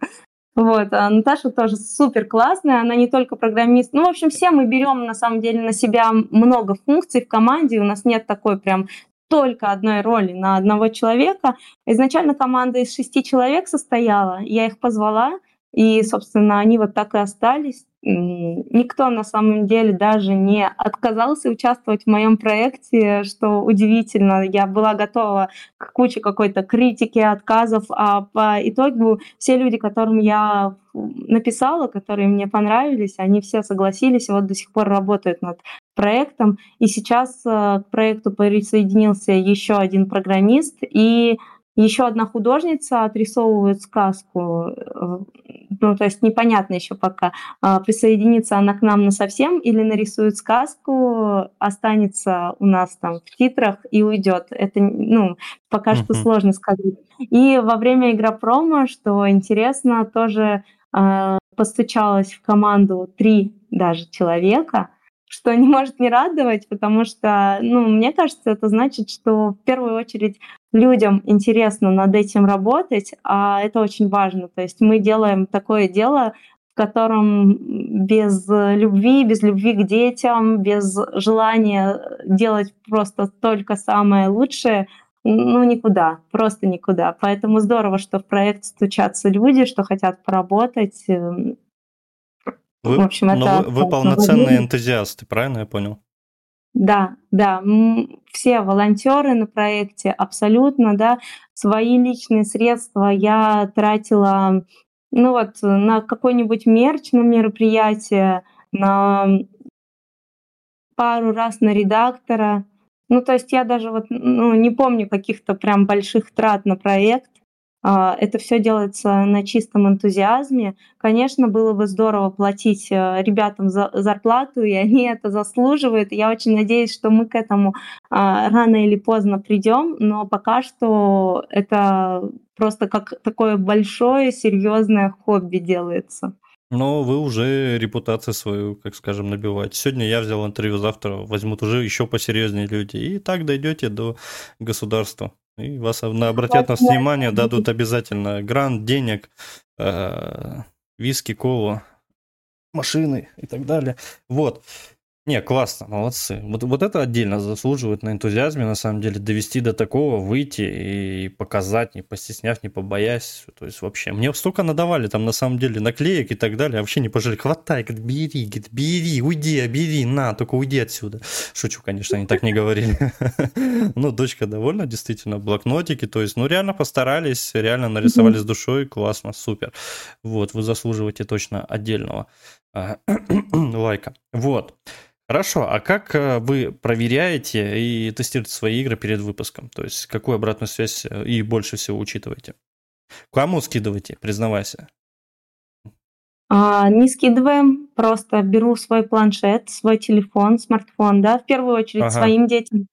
Вот, а Наташа тоже супер классная, она не только программист. Ну, в общем, все мы берем на самом деле на себя много функций в команде, у нас нет такой прям только одной роли на одного человека. Изначально команда из шести человек состояла, я их позвала, и, собственно, они вот так и остались. Никто на самом деле даже не отказался участвовать в моем проекте, что удивительно. Я была готова к куче какой-то критики, отказов, а по итогу все люди, которым я написала, которые мне понравились, они все согласились и вот до сих пор работают над проектом. И сейчас э, к проекту присоединился еще один программист и еще одна художница отрисовывает сказку, э, ну, то есть непонятно еще пока, а, присоединится она к нам на совсем или нарисует сказку, останется у нас там в титрах и уйдет. Это, ну, пока что сложно сказать. И во время игропрома, что интересно, тоже э, постучалась в команду три даже человека, что не может не радовать, потому что, ну, мне кажется, это значит, что в первую очередь людям интересно над этим работать, а это очень важно. То есть мы делаем такое дело, в котором без любви, без любви к детям, без желания делать просто только самое лучшее, ну, никуда, просто никуда. Поэтому здорово, что в проект стучатся люди, что хотят поработать. Эм, вы, в общем, это... Вы, вы полноценные энтузиасты, правильно я понял? Да, да, все волонтеры на проекте абсолютно, да, свои личные средства я тратила, ну вот, на какой-нибудь мерч на мероприятие, на пару раз на редактора. Ну, то есть я даже вот ну, не помню каких-то прям больших трат на проект. А, это все делается на чистом энтузиазме. Конечно, было бы здорово платить э, ребятам за зарплату, и они это заслуживают. Я очень надеюсь, что мы к этому а, рано или поздно придем, но пока что это просто как такое большое, серьезное хобби делается. Но вы уже репутацию свою, как скажем, набиваете. Сегодня я взял интервью, завтра возьмут уже еще посерьезнее люди. И так дойдете до государства. И вас обратят на внимание, дадут обязательно грант, денег, э, виски, колу, машины и так далее. Вот. Не, классно, молодцы. Вот, вот это отдельно заслуживает на энтузиазме, на самом деле, довести до такого, выйти и показать, не постесняв, не побоясь. То есть вообще, мне столько надавали там на самом деле наклеек и так далее, я вообще не пожалели. Хватай, говорит, бери, говорит, бери, уйди, бери, на, только уйди отсюда. Шучу, конечно, они так не говорили. (laughs) Ну, дочка довольна, действительно, блокнотики, то есть, ну, реально постарались, реально нарисовали с душой, классно, супер. Вот, вы заслуживаете точно отдельного а, (clears throat) лайка. Вот. Хорошо, а как э, вы проверяете и тестируете свои игры перед выпуском? То есть какую обратную связь э, и больше всего учитываете? Кому скидываете, признавайся? А, не скидываем, просто беру свой планшет, свой телефон, смартфон, да, в первую очередь ага. своим детям,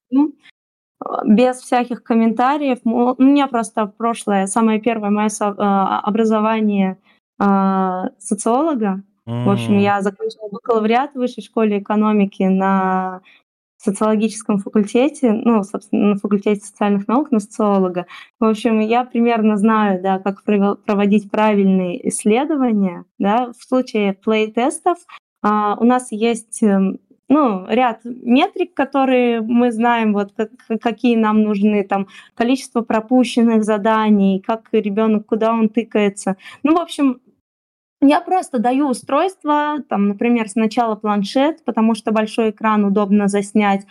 без всяких комментариев. У меня просто прошлое, самое первое мое а, образование а, социолога, в общем, я закончила бакалавриат в высшей школе экономики на социологическом факультете, ну, собственно, на факультете социальных наук на социолога. В общем, я примерно знаю, да, как проводить правильные исследования, да, в случае плей-тестов а, у нас есть эм, ну, ряд метрик, которые мы знаем, вот как, какие нам нужны, там, количество пропущенных заданий, как ребенок, куда он тыкается. Ну, в общем, я просто даю устройство, там, например, сначала планшет, потому что большой экран удобно заснять,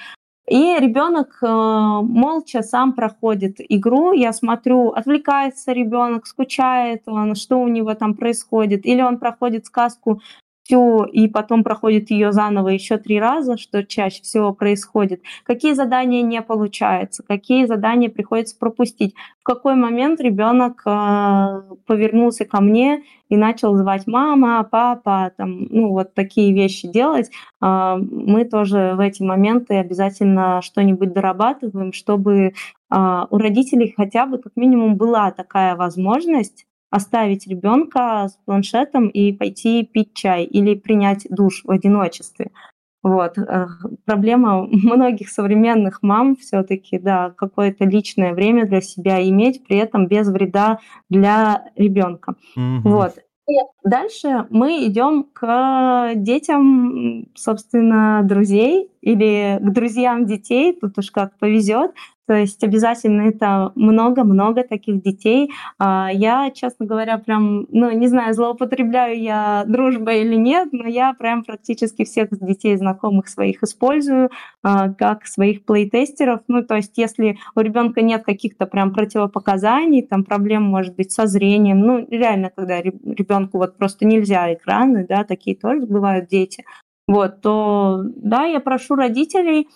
и ребенок э, молча сам проходит игру. Я смотрю, отвлекается ребенок, скучает он, что у него там происходит, или он проходит сказку всю и потом проходит ее заново еще три раза, что чаще всего происходит. Какие задания не получаются, какие задания приходится пропустить. В какой момент ребенок э, повернулся ко мне и начал звать мама, папа, там, ну вот такие вещи делать. Э, мы тоже в эти моменты обязательно что-нибудь дорабатываем, чтобы э, у родителей хотя бы как минимум была такая возможность оставить ребенка с планшетом и пойти пить чай или принять душ в одиночестве. Вот. Проблема (laughs) многих современных мам все-таки, да, какое-то личное время для себя иметь, при этом без вреда для ребенка. Mm-hmm. Вот. И дальше мы идем к детям, собственно, друзей или к друзьям детей, тут уж как повезет. То есть обязательно это много-много таких детей. А, я, честно говоря, прям, ну, не знаю, злоупотребляю я дружбой или нет, но я прям практически всех детей знакомых своих использую а, как своих плейтестеров. Ну, то есть если у ребенка нет каких-то прям противопоказаний, там проблем может быть со зрением, ну, реально, когда ребенку вот просто нельзя экраны, да, такие тоже бывают дети, вот, то да, я прошу родителей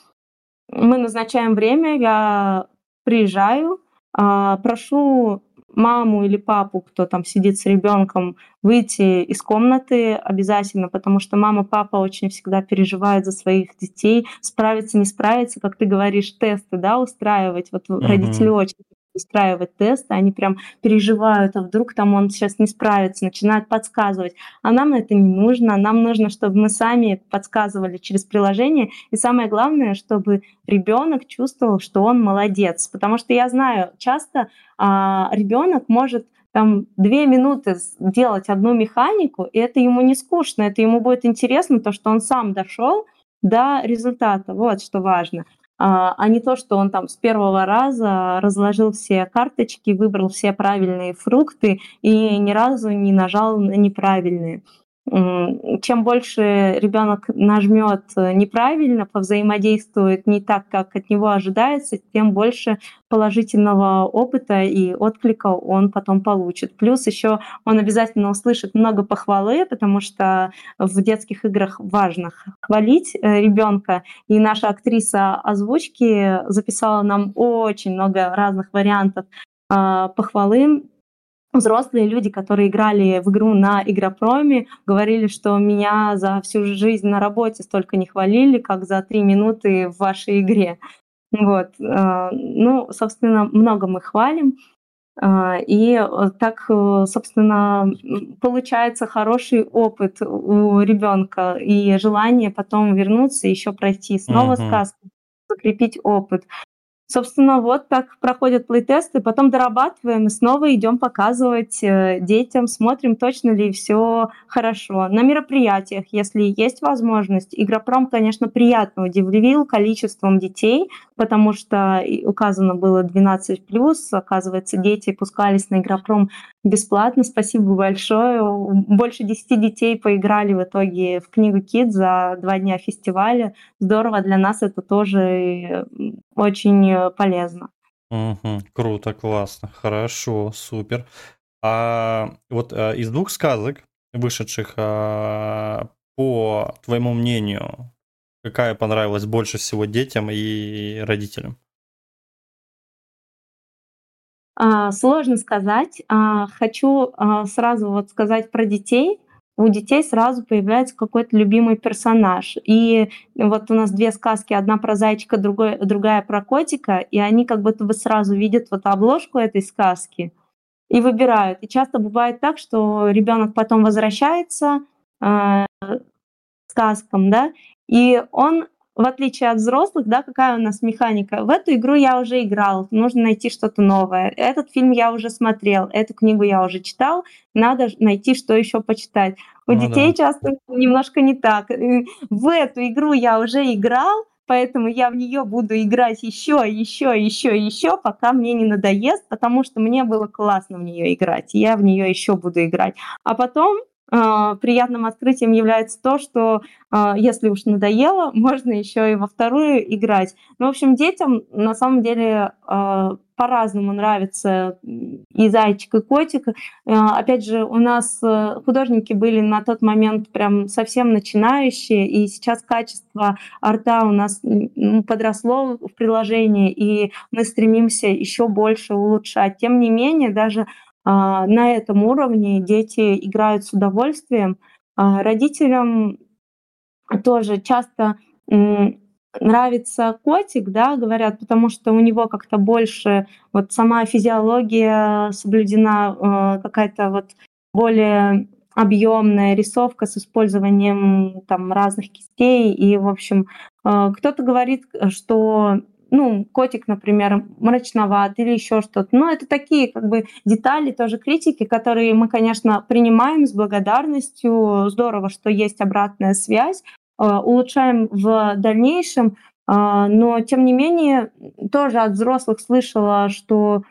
мы назначаем время, я приезжаю, а, прошу маму или папу, кто там сидит с ребенком, выйти из комнаты обязательно, потому что мама, папа очень всегда переживают за своих детей, справиться, не справиться, как ты говоришь, тесты, да, устраивать. Вот mm-hmm. родители очень устраивать тесты, они прям переживают, а вдруг там он сейчас не справится, начинают подсказывать. А нам это не нужно, нам нужно, чтобы мы сами подсказывали через приложение, и самое главное, чтобы ребенок чувствовал, что он молодец, потому что я знаю, часто а, ребенок может там две минуты делать одну механику, и это ему не скучно, это ему будет интересно, то, что он сам дошел до результата. Вот что важно. А, а не то, что он там с первого раза разложил все карточки, выбрал все правильные фрукты и ни разу не нажал на неправильные чем больше ребенок нажмет э, неправильно, повзаимодействует не так, как от него ожидается, тем больше положительного опыта и отклика он потом получит. Плюс еще он обязательно услышит много похвалы, потому что в детских играх важно хвалить э, ребенка. И наша актриса озвучки записала нам очень много разных вариантов а, похвалы взрослые люди, которые играли в игру на Игропроме, говорили, что меня за всю жизнь на работе столько не хвалили, как за три минуты в вашей игре. Вот. Э, ну, собственно, много мы хвалим. Э, и так, э, собственно, получается хороший опыт у ребенка и желание потом вернуться, еще пройти снова uh-huh. сказку, закрепить опыт. Собственно, вот так проходят плейтесты, потом дорабатываем и снова идем показывать э, детям, смотрим, точно ли все хорошо. На мероприятиях, если есть возможность, Игропром, конечно, приятно удивил количеством детей, потому что указано было 12+, оказывается, дети пускались на Игропром бесплатно. Спасибо большое. Больше 10 детей поиграли в итоге в книгу Кит за два дня фестиваля. Здорово, для нас это тоже очень полезно. Угу, круто, классно, хорошо, супер. А вот а, из двух сказок, вышедших, а, по твоему мнению, какая понравилась больше всего детям и родителям? А, сложно сказать. А, хочу а, сразу вот сказать про детей. У детей сразу появляется какой-то любимый персонаж. И вот у нас две сказки, одна про зайчика, другой, другая про котика, и они как будто бы сразу видят вот обложку этой сказки и выбирают. И часто бывает так, что ребенок потом возвращается э, сказкам, да, и он в отличие от взрослых, да, какая у нас механика. В эту игру я уже играл, нужно найти что-то новое. Этот фильм я уже смотрел, эту книгу я уже читал, надо найти, что еще почитать. У ну, детей да. часто немножко не так. В эту игру я уже играл, поэтому я в нее буду играть еще, еще, еще, еще, пока мне не надоест, потому что мне было классно в нее играть, и я в нее еще буду играть. А потом э, приятным открытием является то, что э, если уж надоело, (laughs) можно еще и во вторую играть. Ну, в общем, детям на самом деле э, по-разному нравится и зайчик, и котик. Опять же, у нас э, художники были на тот момент прям совсем начинающие, и сейчас качество арта у нас подросло в приложении, и мы стремимся еще больше улучшать. Тем не менее, даже а, на этом уровне дети играют с удовольствием. А, родителям тоже часто нравится котик, да, говорят, потому что у него как-то больше вот сама физиология соблюдена, э, какая-то вот более объемная рисовка с использованием там разных кистей и в общем кто-то говорит, что ну, котик, например, мрачноват или еще что-то. Но это такие как бы детали, тоже критики, которые мы, конечно, принимаем с благодарностью. Здорово, что есть обратная связь. А, улучшаем в дальнейшем. А, но, тем не менее, тоже от взрослых слышала, что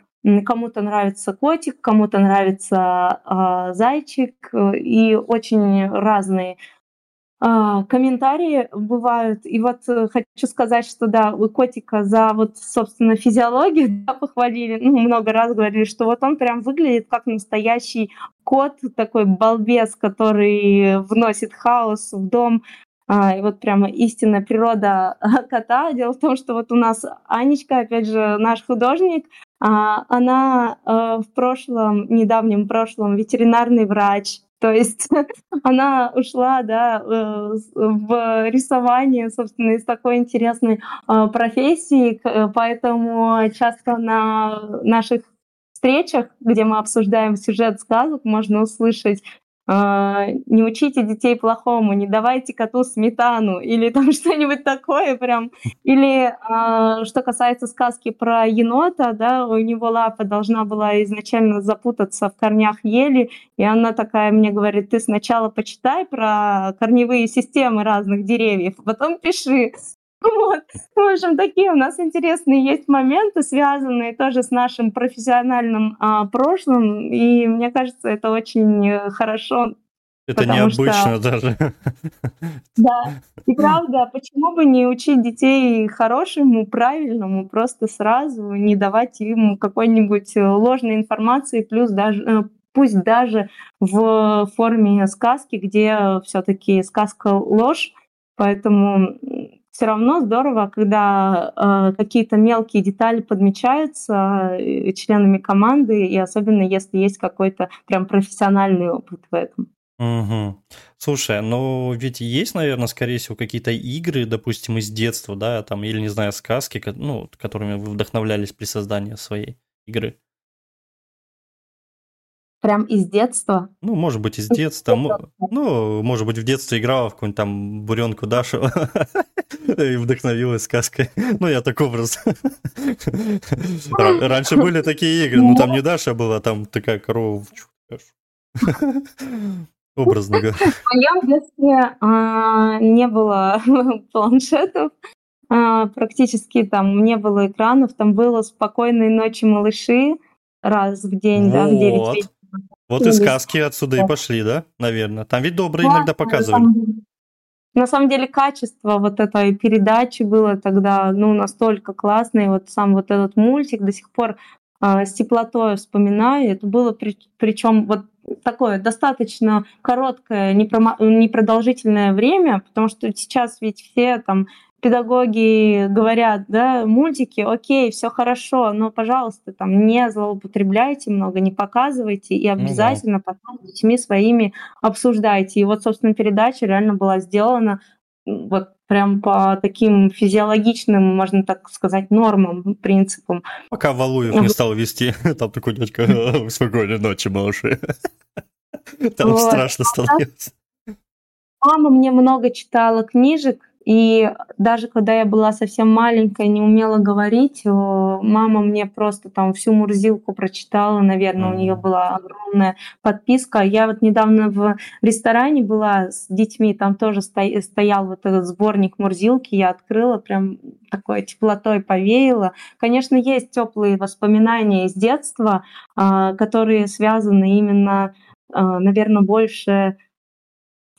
кому-то нравится котик, кому-то нравится а, зайчик, и очень разные комментарии бывают. И вот э, хочу сказать, что да, у котика за вот, собственно, физиологию да, похвалили, ну, много раз говорили, что вот он прям выглядит как настоящий кот, такой балбес, который вносит хаос в дом. А, и вот прямо истинная природа (laughs) кота. Дело в том, что вот у нас Анечка, опять же, наш художник, а, она э, в прошлом, недавнем прошлом ветеринарный врач, то есть (laughs) она ушла да, э, в рисование, собственно, из такой интересной а, профессии, поэтому часто на наших встречах, где мы обсуждаем сюжет сказок, можно услышать не учите детей плохому, не давайте коту сметану или (laughs) там что-нибудь такое прям. Или а, что касается сказки про енота, да, у него лапа должна была изначально запутаться в корнях ели, и она такая мне говорит, ты сначала почитай про корневые системы разных деревьев, а потом пиши. (laughs) Вот. В общем, такие у нас интересные есть моменты, связанные тоже с нашим профессиональным а, прошлым, и мне кажется, это очень э, хорошо. Это необычно что... даже. (laughs) Да, и правда, почему бы не учить детей хорошему, правильному, просто сразу, не давать им какой-нибудь э, ложной информации, плюс даже э, пусть даже в форме сказки, где все-таки сказка ложь, поэтому все равно здорово, когда э, какие-то мелкие детали подмечаются э, членами команды, и особенно если есть какой-то прям профессиональный опыт в этом. Угу. Слушай, ну ведь есть, наверное, скорее всего, какие-то игры, допустим, из детства, да, там, или, не знаю, сказки, ну, которыми вы вдохновлялись при создании своей игры. Прям из детства? Ну, может быть, из детства. Ну, может быть, в детстве играла в какую-нибудь там буренку Дашу (laughs) и вдохновилась сказкой. Ну, я так образ. Раньше были такие игры, ну, там не Даша была, там такая корова. Образно говоря. В моем детстве а, не было (laughs) планшетов, а, практически там не было экранов, там было «Спокойной ночи, малыши», раз в день, да, в 9 вечера. Вот и сказки отсюда и пошли, да, наверное. Там ведь добрые да, иногда показывали. На самом деле качество вот этой передачи было тогда ну, настолько классное. Вот сам вот этот мультик до сих пор э, с теплотой вспоминаю. Это было при, причем вот такое достаточно короткое, непродолжительное время, потому что сейчас ведь все там педагоги говорят, да, мультики, окей, все хорошо, но, пожалуйста, там не злоупотребляйте много, не показывайте и обязательно ну, да. потом с детьми своими обсуждайте. И вот, собственно, передача реально была сделана вот прям по таким физиологичным, можно так сказать, нормам, принципам. Пока Валуев не стал вести, (laughs) там такой дядька, спокойной ночи, малыши. (laughs) Там страшно становится. Мама мне много читала книжек, и даже когда я была совсем маленькая, не умела говорить, мама мне просто там всю Мурзилку прочитала, наверное, у нее была огромная подписка. Я вот недавно в ресторане была с детьми, там тоже стоял вот этот сборник Мурзилки, я открыла, прям такой теплотой повеяло. Конечно, есть теплые воспоминания из детства, а, которые связаны именно, а, наверное, больше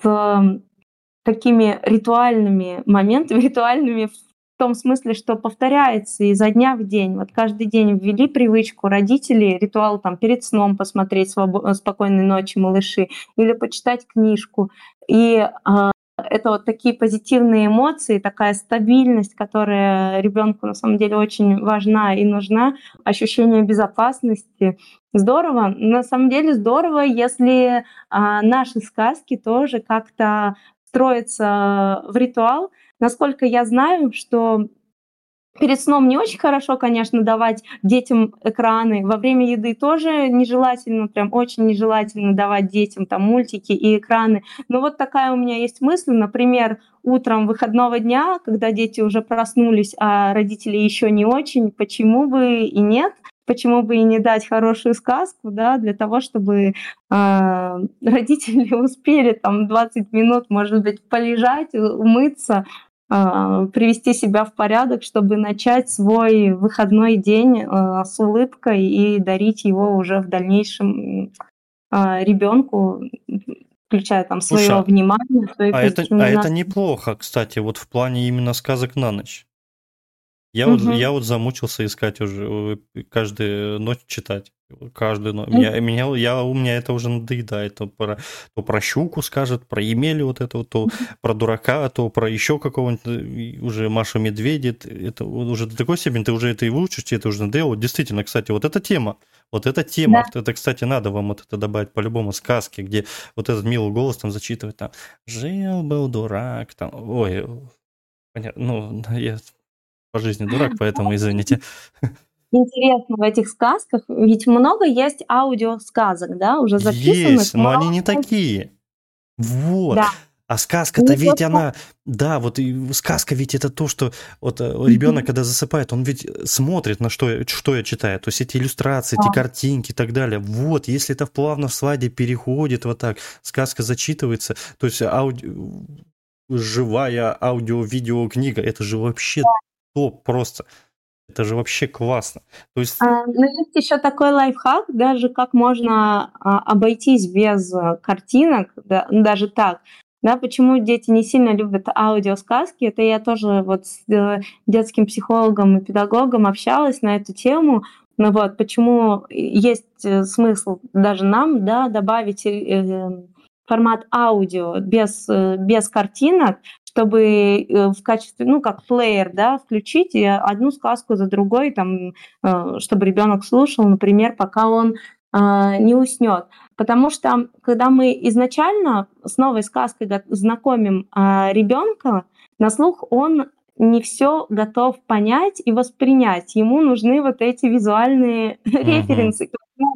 с такими ритуальными моментами, (laughs) ритуальными в том смысле, что повторяется изо дня в день. Вот каждый день ввели привычку родители, ритуал там перед сном посмотреть свобо- «Спокойной ночи, малыши» или почитать книжку. И э, это вот такие позитивные эмоции, такая стабильность, которая ребенку на самом деле очень важна и нужна, ощущение безопасности. Здорово. На самом деле здорово, если а, наши сказки тоже как-то строятся в ритуал. Насколько я знаю, что Перед сном не очень хорошо, конечно, давать детям экраны. Во время еды тоже нежелательно, прям очень нежелательно давать детям там мультики и экраны. Но вот такая у меня есть мысль, например, утром выходного дня, когда дети уже проснулись, а родители еще не очень, почему бы и нет? Почему бы и не дать хорошую сказку, да, для того, чтобы э, (laughs) родители (laughs) успели там 20 минут, может быть, полежать, умыться, а, привести себя в порядок, чтобы начать свой выходной день а, с улыбкой и дарить его уже в дальнейшем а, ребенку, включая там свое Слушай, внимание. А это, а это неплохо, кстати, вот в плане именно сказок на ночь. Я, угу. вот, я вот замучился искать уже, э, каждую ночь читать. Каждую ночь. Меня, меня, я, у меня это уже надоедает. То про, то про щуку скажет, про Емели вот это, то про дурака, то про еще какого-нибудь э, уже Маша Медведя. Это уже до такой степени ты уже это и выучишь, тебе это уже надоело. Действительно, кстати, вот эта тема, вот эта тема, да. это, кстати, надо вам вот это добавить по-любому сказки, где вот этот милый голос там зачитывает там «Жил-был дурак», там, ой, понятно, ну, (laughs) я по жизни дурак, поэтому извините. Интересно в этих сказках, ведь много есть аудиосказок, да, уже записанных. Есть, но они не такие. Вот. Да. А сказка-то ведь просто... она, да, вот и сказка ведь это то, что вот э, ребенок, когда засыпает, он ведь смотрит на что, что я читаю, то есть эти иллюстрации, эти картинки и так далее. Вот, если это плавно в слайде переходит вот так, сказка зачитывается, то есть ауди... живая аудио-видео книга, это же вообще топ просто. Это же вообще классно. То есть... А, но есть еще такой лайфхак, даже как можно а, обойтись без а, картинок, да, даже так. Да, почему дети не сильно любят аудиосказки? Это я тоже вот с э, детским психологом и педагогом общалась на эту тему. Ну вот, почему есть э, смысл даже нам да, добавить э, формат аудио без, без картинок, чтобы э, в качестве, ну, как плеер, да, включить и одну сказку за другой, там, э, чтобы ребенок слушал, например, пока он а, не уснет. Потому что когда мы изначально с новой сказкой знакомим а, ребенка, на слух он не все готов понять и воспринять. Ему нужны вот эти визуальные референсы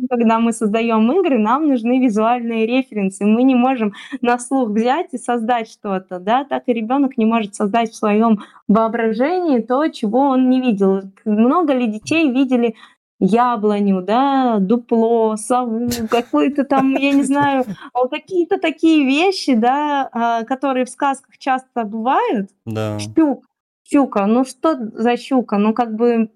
когда мы создаем игры, нам нужны визуальные референсы. Мы не можем на слух взять и создать что-то, да, так и ребенок не может создать в своем воображении то, чего он не видел. Много ли детей видели яблоню, да, дупло, сову, какую-то там, я не знаю, (laughs) какие-то такие вещи, да, а, которые в сказках часто бывают. Да. Щук, щука, ну что за щука? Ну как бы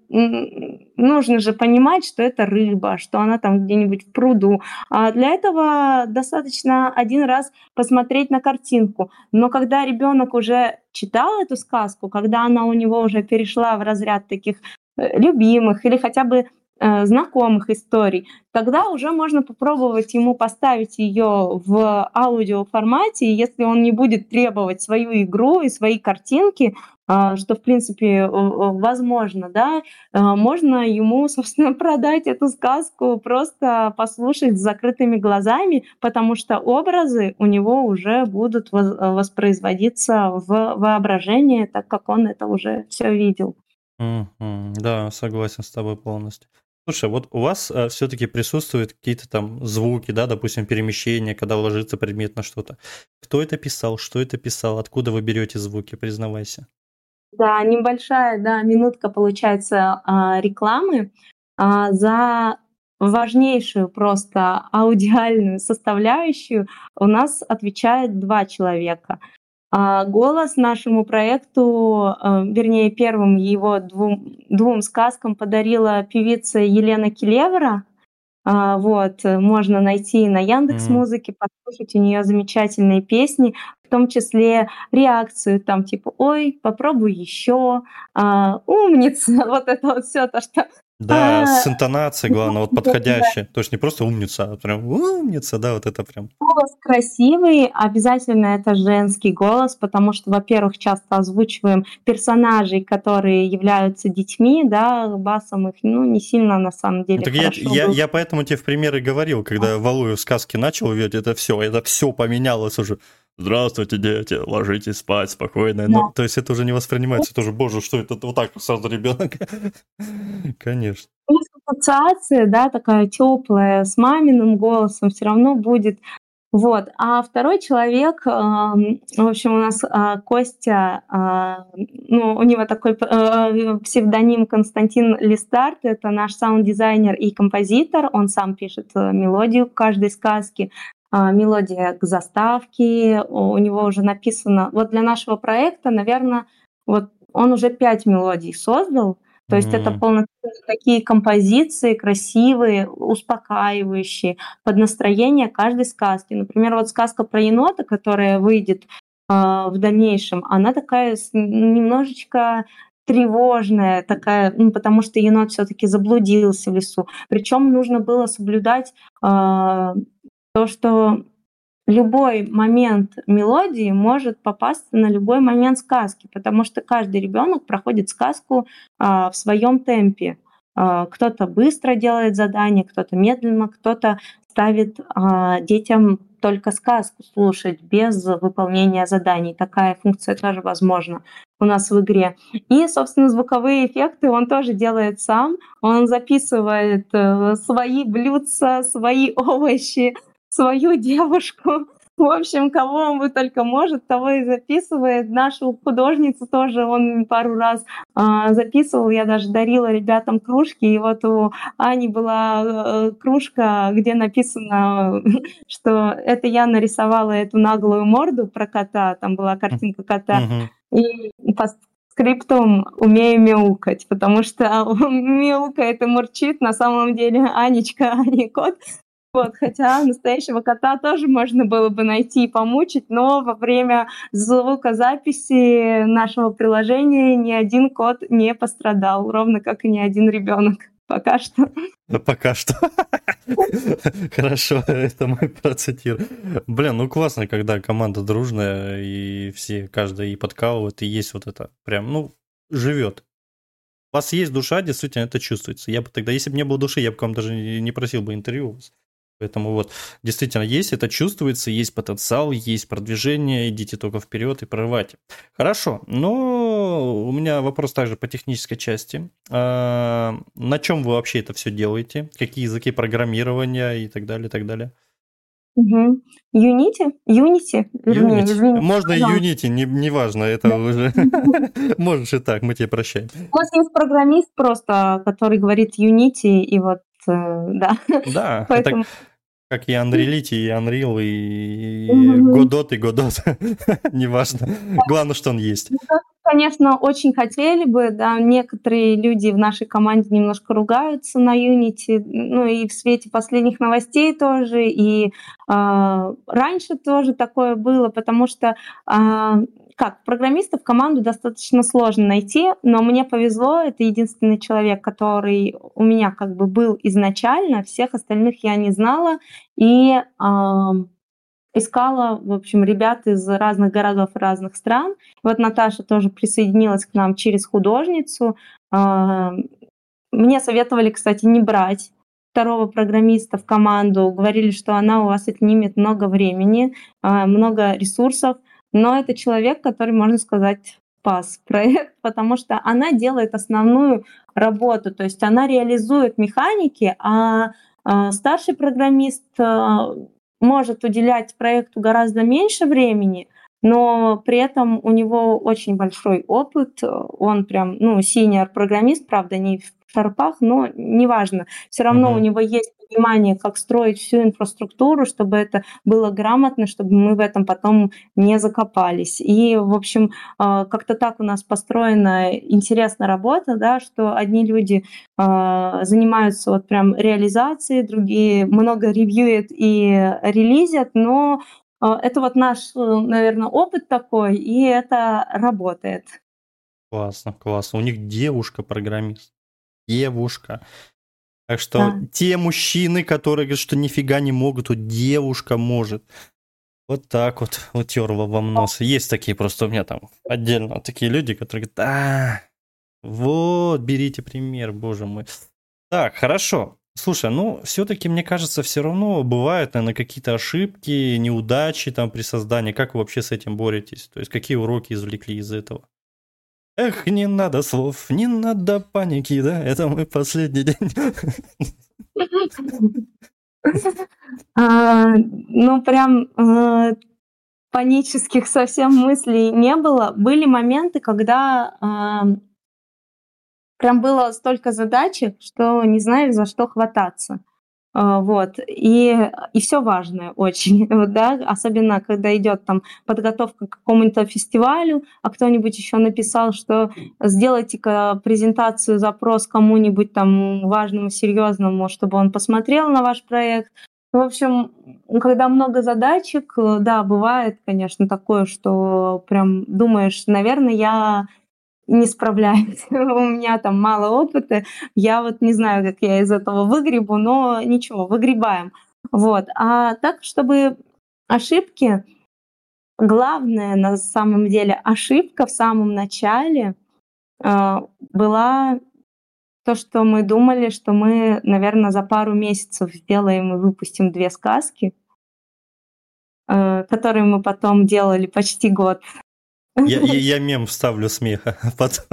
нужно же понимать, что это рыба, что она там где-нибудь в пруду. А для этого достаточно один раз посмотреть на картинку. Но когда ребенок уже читал эту сказку, когда она у него уже перешла в разряд таких э, любимых или хотя бы э, знакомых историй, тогда уже можно попробовать ему поставить ее в аудиоформате, если он не будет требовать свою игру и свои картинки, что, в принципе, возможно, да, а, можно ему, (laughs) собственно, продать эту сказку, просто послушать с закрытыми глазами, потому что образы у него уже будут воспроизводиться в воображении, так как он это уже все видел. Mm-hmm. Да, согласен с тобой полностью. Слушай, вот у вас э, все-таки присутствуют какие-то там звуки, да, допустим, перемещения, когда ложится предмет на что-то. Кто это писал, что это писал, откуда вы берете звуки, признавайся. Да, небольшая, да, минутка получается а, рекламы а, за важнейшую просто аудиальную составляющую у нас отвечает два человека. А, голос нашему проекту, вернее, первым его двум, двум сказкам подарила певица Елена Келевра. Вот, можно найти на Яндекс Музыке, послушать у нее замечательные песни, в том числе реакцию там типа «Ой, попробуй еще», а, «Умница», (laughs) вот это вот все то, что да, а, с интонацией, главное, вот (laughs) подходящая. То есть не просто умница, а прям умница, да, вот это прям. Голос красивый, обязательно это женский голос, потому что, во-первых, часто озвучиваем персонажей, которые являются детьми, да, басом их, ну, не сильно на самом деле так я, я, я поэтому тебе в примеры говорил, когда Валую сказки начал видеть, это все, это все поменялось уже. Здравствуйте, дети, ложитесь спать спокойно. Да. Ну, то есть это уже не воспринимается тоже, боже, что это вот так сразу ребенок. (laughs) Конечно. Ассоциация, да, такая теплая, с маминым голосом все равно будет. Вот. А второй человек, э, в общем, у нас э, Костя, э, ну, у него такой э, псевдоним Константин Листарт, это наш саунд-дизайнер и композитор, он сам пишет э, мелодию каждой сказке. А, мелодия к заставке, у него уже написано. Вот для нашего проекта, наверное, вот он уже пять мелодий создал. То есть mm-hmm. это полноценные такие композиции красивые, успокаивающие под настроение каждой сказки. Например, вот сказка про енота, которая выйдет э, в дальнейшем, она такая немножечко тревожная такая, ну, потому что енот все-таки заблудился в лесу. Причем нужно было соблюдать э, то, что любой момент мелодии может попасться на любой момент сказки, потому что каждый ребенок проходит сказку а, в своем темпе. А, кто-то быстро делает задание, кто-то медленно, кто-то ставит а, детям только сказку слушать без выполнения заданий. Такая функция тоже возможна у нас в игре. И, собственно, звуковые эффекты он тоже делает сам. Он записывает э, свои блюдца, свои (laughs) овощи, свою девушку. В общем, кого он только может, того и записывает. Нашу художницу тоже он пару раз э, записывал. Я даже дарила ребятам кружки. И вот у Ани была э, кружка, где написано, (laughs) что это я нарисовала эту наглую морду про кота. Там была картинка кота. И по скриптум умею мяукать, потому что (laughs) мяукает и мурчит. На самом деле Анечка, а не кот. Вот, хотя настоящего кота тоже можно было бы найти и помучить, но во время звукозаписи нашего приложения ни один кот не пострадал, ровно как и ни один ребенок. Пока что. Пока что. (laughs) Хорошо, это мы процитируем. Блин, ну классно, когда команда дружная, и все, каждый и подкалывает, и есть вот это прям, ну, живет. У вас есть душа, действительно, это чувствуется. Я бы тогда, если бы не было души, я бы к вам даже не просил бы интервью. Поэтому вот действительно есть, это чувствуется, есть потенциал, есть продвижение, идите только вперед и прорывайте. Хорошо, но у меня вопрос также по технической части. А, на чем вы вообще это все делаете? Какие языки программирования и так далее, и так далее? Угу. Unity? Unity? Вернее, Unity. Можно и Unity, не, не важно, это уже... (laughs) (laughs) Можешь и так, мы тебе прощаем. У нас есть программист просто, который говорит Unity, и вот, да. Да, (laughs) Поэтому... это как и Unreality, и Unreal, и Godot, и Godot. (laughs) Неважно. Главное, что он есть. Ну, конечно, очень хотели бы, да, некоторые люди в нашей команде немножко ругаются на Unity, ну и в свете последних новостей тоже, и э, раньше тоже такое было, потому что э, как, программистов команду достаточно сложно найти, но мне повезло, это единственный человек, который у меня как бы был изначально, всех остальных я не знала, и э, искала, в общем, ребят из разных городов разных стран. Вот Наташа тоже присоединилась к нам через художницу. Э, мне советовали, кстати, не брать второго программиста в команду, говорили, что она у вас отнимет много времени, много ресурсов, но это человек, который, можно сказать, спас проект, (laughs) потому что она делает основную работу, то есть она реализует механики, а, а старший программист а, может уделять проекту гораздо меньше времени, но при этом у него очень большой опыт, он прям, ну, синьор программист, правда, не в шарпах, но неважно, все равно mm-hmm. у него есть понимание, как строить всю инфраструктуру, чтобы это было грамотно, чтобы мы в этом потом не закопались. И, в общем, а, как-то так у нас построена интересная работа, да, что одни люди а, занимаются вот прям реализацией, другие много ревьюют и релизят, но а, это вот наш, наверное, опыт такой, и это работает. Классно, классно. У них девушка-программист. Девушка. Так что да. те мужчины, которые говорят, что нифига не могут, вот девушка может. Вот так вот утерла вам нос. Есть такие просто у меня там отдельно такие люди, которые говорят, а, вот, берите пример, боже мой. Так, хорошо. Слушай, ну, все-таки, мне кажется, все равно бывают, наверное, какие-то ошибки, неудачи там при создании. Как вы вообще с этим боретесь? То есть, какие уроки извлекли из этого? Эх, не надо слов, не надо паники, да? Это мой последний день. А, ну, прям э, панических совсем мыслей не было. Были моменты, когда а, прям было столько задачек, что не знаешь, за что хвататься. А, вот. И, и все важное очень, (laughs) да, особенно когда идет там подготовка к какому-то фестивалю, а кто-нибудь еще написал, что сделайте-ка презентацию, запрос кому-нибудь там важному, серьезному, чтобы он посмотрел на ваш проект. В общем, когда много задачек, да, бывает, конечно, такое, что прям думаешь, наверное, я не справляюсь. (laughs) У меня там мало опыта. Я вот не знаю, как я из этого выгребу, но ничего, выгребаем. Вот. А так, чтобы ошибки, главная на самом деле ошибка в самом начале э, была то, что мы думали, что мы, наверное, за пару месяцев сделаем и выпустим две сказки, э, которые мы потом делали почти год. Я, я, я мем вставлю смеха. (laughs) Потом...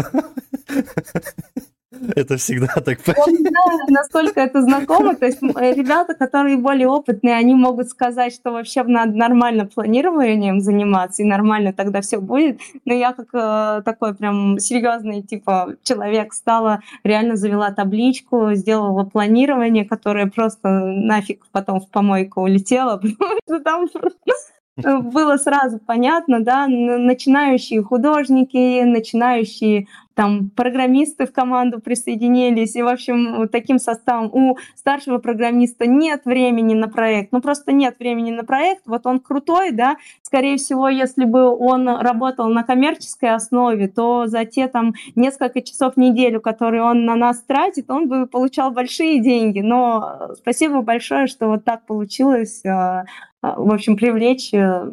Это всегда так. Не знаю, насколько это знакомо. То есть э, ребята, которые более опытные, они могут сказать, что вообще надо нормально планированием заниматься, и нормально тогда все будет. Но я как э, такой прям серьезный типа человек стала, реально завела табличку, сделала планирование, которое просто нафиг потом в помойку улетело, (laughs) потому что там было сразу понятно, да, начинающие художники, начинающие там программисты в команду присоединились, и, в общем, таким составом у старшего программиста нет времени на проект, ну просто нет времени на проект, вот он крутой, да, скорее всего, если бы он работал на коммерческой основе, то за те там несколько часов в неделю, которые он на нас тратит, он бы получал большие деньги, но спасибо большое, что вот так получилось а, в общем, привлечь э,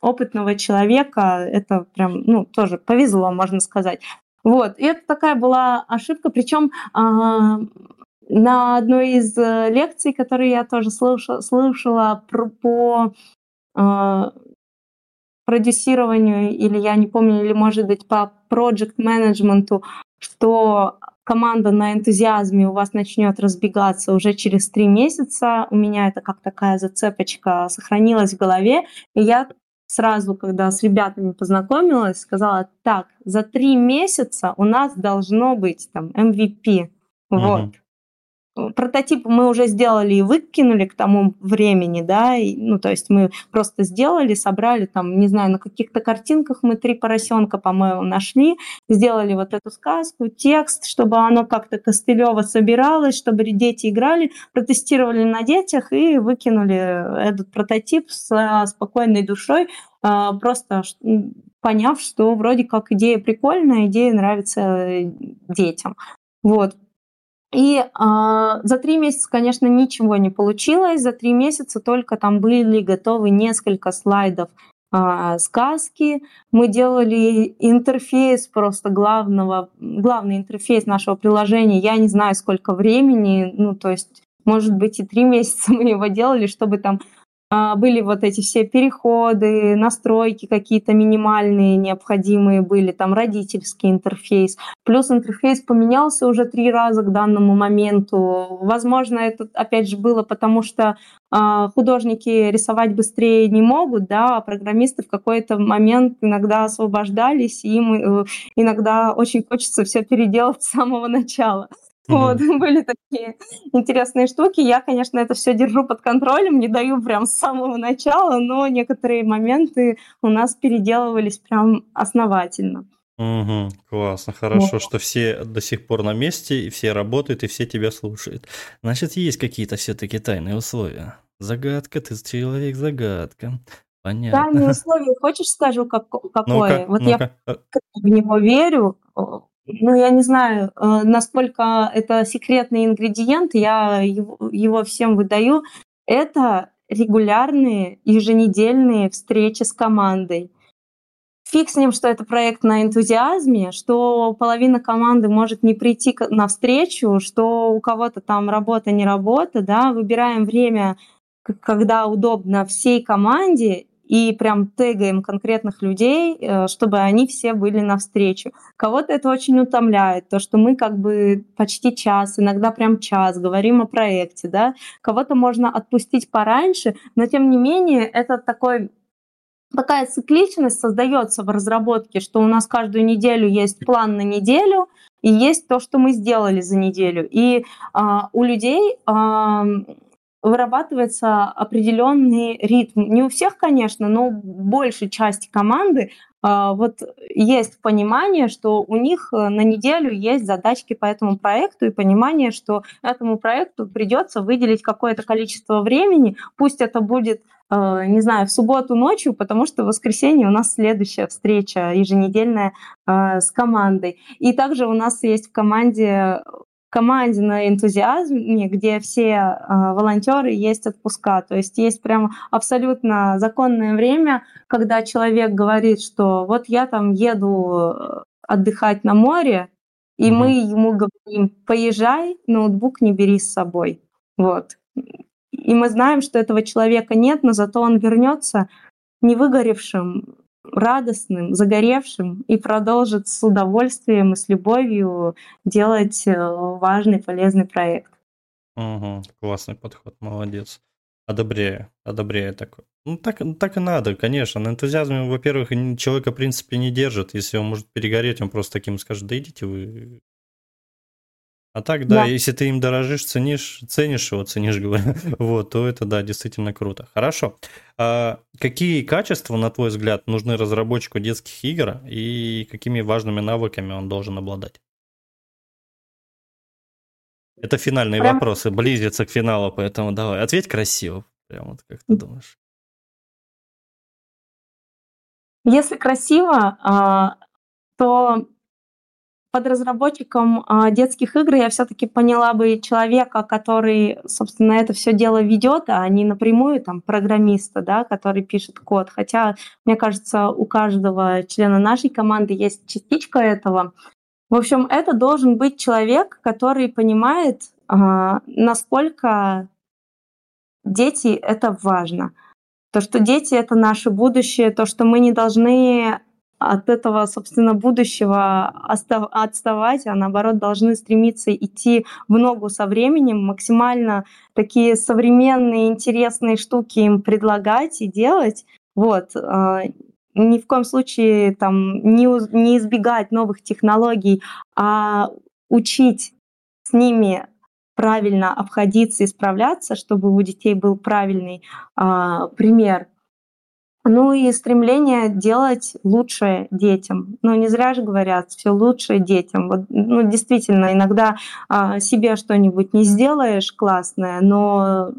опытного человека, это прям, ну, тоже повезло, можно сказать. Вот, и это такая была ошибка, причем а, на одной из э, лекций, которые я тоже слышала, слышала про, по а, продюсированию, или я не помню, или, может быть, по проект менеджменту, что команда на энтузиазме у вас начнет разбегаться уже через три месяца. У меня это как такая зацепочка сохранилась в голове. И я сразу, когда с ребятами познакомилась, сказала, так, за три месяца у нас должно быть там MVP. Mm-hmm. Вот прототип мы уже сделали и выкинули к тому времени, да, и, ну, то есть мы просто сделали, собрали там, не знаю, на каких-то картинках мы три поросенка, по-моему, нашли, сделали вот эту сказку, текст, чтобы оно как-то костылево собиралось, чтобы дети играли, протестировали на детях и выкинули этот прототип с спокойной душой, а, просто поняв, что вроде как идея прикольная, идея нравится э, детям. Вот. И э, за три месяца, конечно, ничего не получилось. За три месяца только там были готовы несколько слайдов э, сказки. Мы делали интерфейс просто главного, главный интерфейс нашего приложения. Я не знаю, сколько времени, ну то есть, может быть, и три (laughs) месяца мы его делали, чтобы там были вот эти все переходы, настройки какие-то минимальные, необходимые были, там родительский интерфейс. Плюс интерфейс поменялся уже три раза к данному моменту. Возможно, это опять же было потому, что а, художники рисовать быстрее не могут, да, а программисты в какой-то момент иногда освобождались, и им э, иногда очень хочется все переделать с самого начала. Вот, (laughs) были такие интересные штуки. Я, конечно, это все держу под контролем, не даю прям с самого начала, но некоторые моменты у нас переделывались прям основательно. Угу, классно, хорошо, вот. что все до сих пор на месте, и все работают, и все тебя слушают. Значит, есть какие-то все-таки тайные условия. Загадка, ты человек загадка. Понятно. Тайные условия, хочешь скажу, как, какое? Ну вот ну я в него верю, ну, я не знаю, э, насколько это секретный ингредиент, я его, всем выдаю. Это регулярные еженедельные встречи с командой. Фиг с ним, что это проект на энтузиазме, что половина команды может не прийти на встречу, что у кого-то там работа, не работа, да, выбираем время, когда удобно всей команде, и прям тегаем конкретных людей, э, чтобы они все были навстречу. Кого-то это очень утомляет, то, что мы как бы почти час, иногда прям час говорим о проекте, да. Кого-то можно отпустить пораньше, но тем не менее это такой такая цикличность создается в разработке, что у нас каждую неделю есть план на неделю, и есть то, что мы сделали за неделю. И а, у людей а, вырабатывается определенный ритм. Не у всех, конечно, но большей части команды а, вот есть понимание, что у них э, на неделю есть задачки по этому проекту и понимание, что этому проекту придется выделить какое-то количество времени, пусть это будет э, не знаю, в субботу ночью, потому что в воскресенье у нас следующая встреча еженедельная э, с командой. И также у нас есть в команде команде на энтузиазме, где все э, волонтеры есть отпуска. То есть есть прям абсолютно законное время, когда человек говорит, что вот я там еду э, отдыхать на море, и mm-hmm. мы ему говорим, поезжай, ноутбук не бери с собой. Вот. И мы знаем, что этого человека нет, но зато он вернется не выгоревшим, радостным, загоревшим и продолжит с удовольствием и с любовью делать э, важный, полезный проект. Угу, классный подход, молодец. Одобряю, одобряю такой. Ну, так, так и надо, конечно. На энтузиазме, во-первых, человека, в принципе, не держит. Если он может перегореть, он просто таким скажет, да идите вы а так, да, да, если ты им дорожишь, ценишь, ценишь его, ценишь, (laughs) говорю, вот, то это, да, действительно круто. Хорошо. А какие качества, на твой взгляд, нужны разработчику детских игр и какими важными навыками он должен обладать? Это финальные Прям... вопросы, близятся к финалу, поэтому давай, ответь красиво, прям вот как ты думаешь. Если красиво, а, то под разработчиком а, детских игр я все-таки поняла бы человека, который, собственно, это все дело ведет, а не напрямую там программиста, да, который пишет код. Хотя, мне кажется, у каждого члена нашей команды есть частичка этого. В общем, это должен быть человек, который понимает, а, насколько дети это важно. То, что дети это наше будущее, то, что мы не должны от этого, собственно, будущего отставать, а наоборот должны стремиться идти в ногу со временем, максимально такие современные интересные штуки им предлагать и делать. Вот. А, ни в коем случае там не, не избегать новых технологий, а учить с ними правильно обходиться и справляться, чтобы у детей был правильный а, пример ну и стремление делать лучшее детям. Ну, не зря же говорят, все лучшее детям. Вот, ну, действительно, иногда а, себе что-нибудь не сделаешь классное, но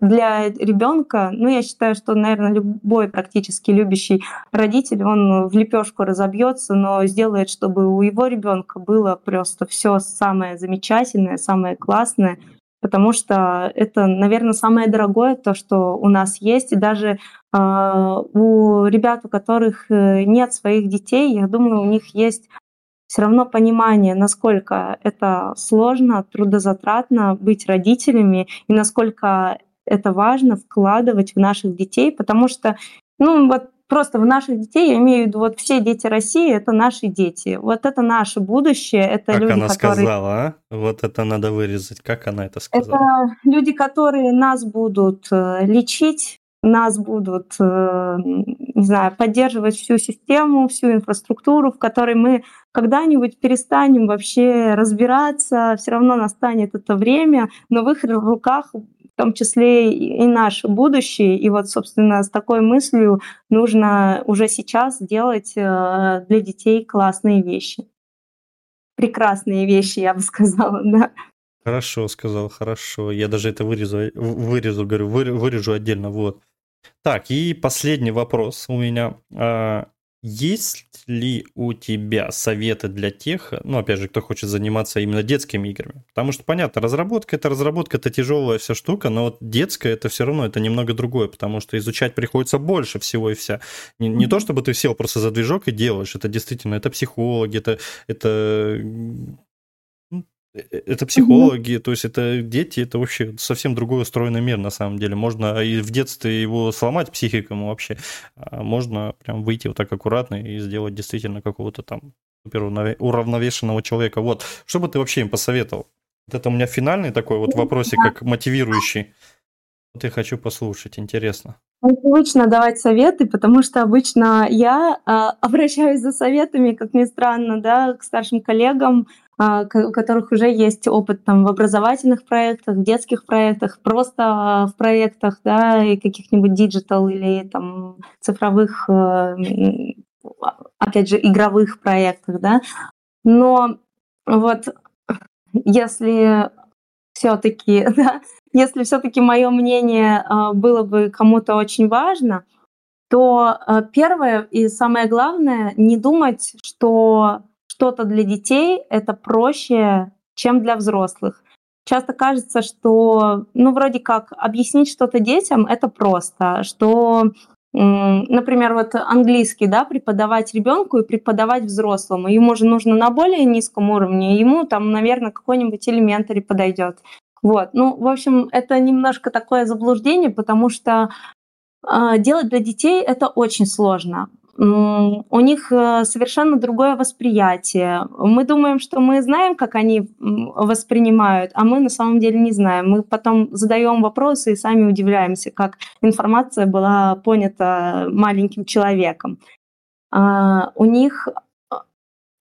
для ребенка, ну, я считаю, что, наверное, любой практически любящий родитель, он в лепешку разобьется, но сделает, чтобы у его ребенка было просто все самое замечательное, самое классное, потому что это, наверное, самое дорогое то, что у нас есть. И даже э, у ребят, у которых э, нет своих детей, я думаю, у них есть все равно понимание, насколько это сложно, трудозатратно быть родителями и насколько это важно вкладывать в наших детей, потому что, ну вот просто в наших детей, я имею в виду, вот все дети России — это наши дети. Вот это наше будущее, это как люди, она которые... сказала, а? Вот это надо вырезать. Как она это сказала? Это люди, которые нас будут э, лечить, нас будут, э, не знаю, поддерживать всю систему, всю инфраструктуру, в которой мы когда-нибудь перестанем вообще разбираться, все равно настанет это время, но в их руках в том числе и наше будущее. И вот, собственно, с такой мыслью нужно уже сейчас делать э, для детей классные вещи. Прекрасные вещи, я бы сказала, да. Хорошо, сказал, хорошо. Я даже это вырезу, вырезу, говорю, вырежу отдельно, вот. Так, и последний вопрос у меня. Есть ли у тебя советы для тех, ну, опять же, кто хочет заниматься именно детскими играми? Потому что, понятно, разработка – это разработка, это тяжелая вся штука, но вот детская – это все равно, это немного другое, потому что изучать приходится больше всего и вся. Не, не то, чтобы ты сел просто за движок и делаешь, это действительно, это психологи, это, это это психологи, то есть это дети, это вообще совсем другой устроенный мир на самом деле. Можно и в детстве его сломать психикому вообще, а можно прям выйти вот так аккуратно и сделать действительно какого-то там супер уравновешенного человека. Вот, что бы ты вообще им посоветовал? Вот это у меня финальный такой вот вопросик, как мотивирующий. Вот я хочу послушать, интересно. Непривычно давать советы, потому что обычно я э, (laughs) обращаюсь за советами, как ни странно, да, к старшим коллегам, а, у которых уже есть опыт там в образовательных проектах, в детских проектах, просто в проектах, да, и каких-нибудь digital или там цифровых, э, опять же, игровых проектах, да. Но вот если все-таки, (laughs) да, если все-таки мое мнение а, было бы кому-то очень важно, то первое и самое главное не думать, что что-то для детей это проще, чем для взрослых. Часто кажется, что, ну, вроде как, объяснить что-то детям это просто, что например, вот английский, да, преподавать ребенку и преподавать взрослому. Ему же нужно на более низком уровне, ему там, наверное, какой-нибудь элементарий подойдет. Вот. Ну, в общем, это немножко такое заблуждение, потому что э, делать для детей это очень сложно у них э, совершенно другое восприятие. Мы думаем, что мы знаем, как они воспринимают, а мы на самом деле не знаем. Мы потом задаем вопросы и сами удивляемся, как информация была понята маленьким человеком. А, у них э,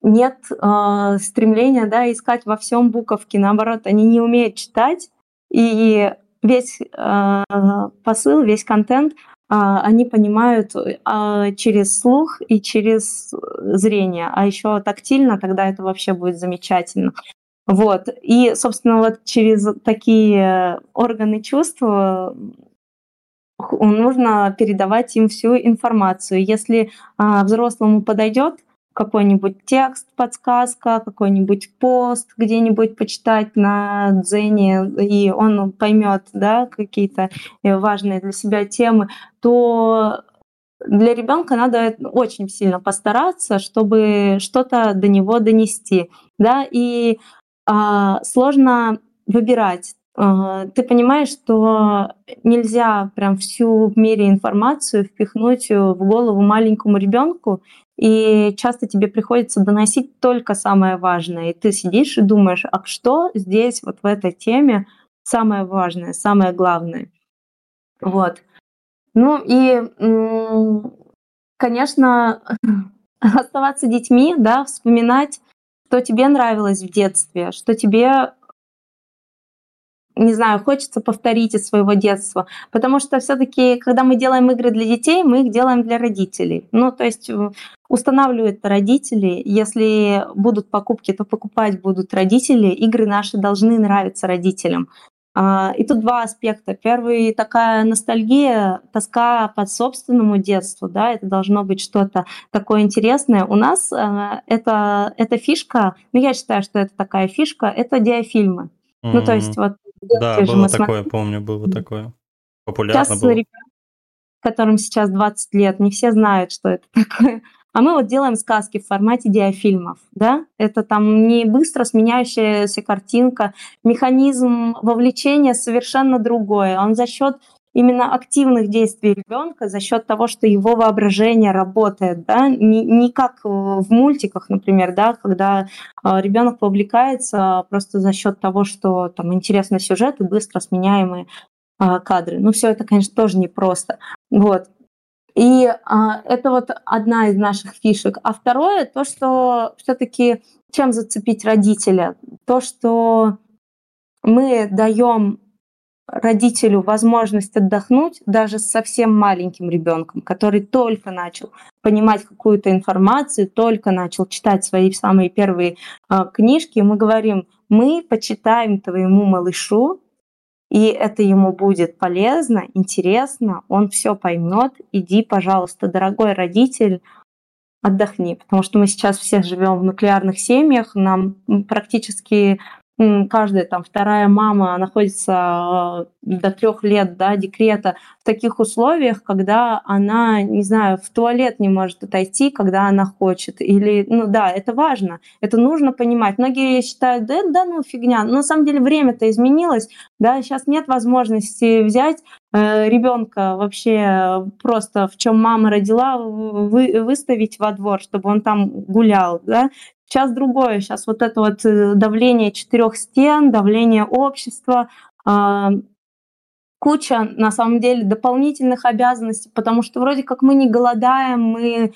нет э, стремления да, искать во всем буковки, наоборот, они не умеют читать, и весь посыл, весь контент а, они понимают а, через слух и через зрение, а еще тактильно, тогда это вообще будет замечательно. Вот. И, собственно, вот через такие органы чувства нужно передавать им всю информацию. Если а, взрослому подойдет какой-нибудь текст, подсказка, какой-нибудь пост где-нибудь почитать на Дзене, и он поймет да, какие-то э, важные для себя темы, то для ребенка надо очень сильно постараться, чтобы что-то до него донести. Да? И а, сложно выбирать. А, ты понимаешь, что нельзя прям всю в мире информацию впихнуть в голову маленькому ребенку, и часто тебе приходится доносить только самое важное. И ты сидишь и думаешь, а что здесь вот в этой теме самое важное, самое главное. Вот. Ну и, конечно, (laughs) оставаться детьми, да, вспоминать, что тебе нравилось в детстве, что тебе не знаю, хочется повторить из своего детства. Потому что все-таки, когда мы делаем игры для детей, мы их делаем для родителей. Ну, то есть э, устанавливают родители. Если будут покупки, то покупать будут родители. Игры наши должны нравиться родителям. А, и тут два аспекта. Первый — такая ностальгия, тоска по собственному детству, да, это должно быть что-то такое интересное. У нас э, это, эта фишка, ну, я считаю, что это такая фишка, это диафильмы. Ну, то есть вот да, было такое, смотрели. помню, было такое. Популярно сейчас было. ребят, которым сейчас 20 лет, не все знают, что это (laughs) такое. А мы вот делаем сказки в формате диафильмов, да? Это там не быстро сменяющаяся картинка, механизм вовлечения совершенно другой. Он за счет именно активных действий ребенка за счет того, что его воображение работает, да, не, не как в мультиках, например, да, когда а, ребенок вовлекается просто за счет того, что там интересный сюжет и быстро сменяемые а, кадры. Ну, все это, конечно, тоже непросто. Вот. И а, это вот одна из наших фишек. А второе, то, что все-таки чем зацепить родителя? То, что мы даем родителю возможность отдохнуть даже с совсем маленьким ребенком, который только начал понимать какую-то информацию, только начал читать свои самые первые э, книжки, мы говорим, мы почитаем твоему малышу и это ему будет полезно, интересно, он все поймет. Иди, пожалуйста, дорогой родитель, отдохни, потому что мы сейчас все живем в нуклеарных семьях, нам практически каждая там вторая мама находится э, до трех лет да, декрета в таких условиях, когда она, не знаю, в туалет не может отойти, когда она хочет. Или, ну да, это важно, это нужно понимать. Многие считают, да, да ну фигня. Но на самом деле время-то изменилось, да, сейчас нет возможности взять э, ребенка вообще просто в чем мама родила, вы, выставить во двор, чтобы он там гулял, да, Сейчас другое, сейчас вот это вот э, давление четырех стен, давление общества, а, куча, на самом деле, дополнительных обязанностей, потому что вроде как мы не голодаем, мы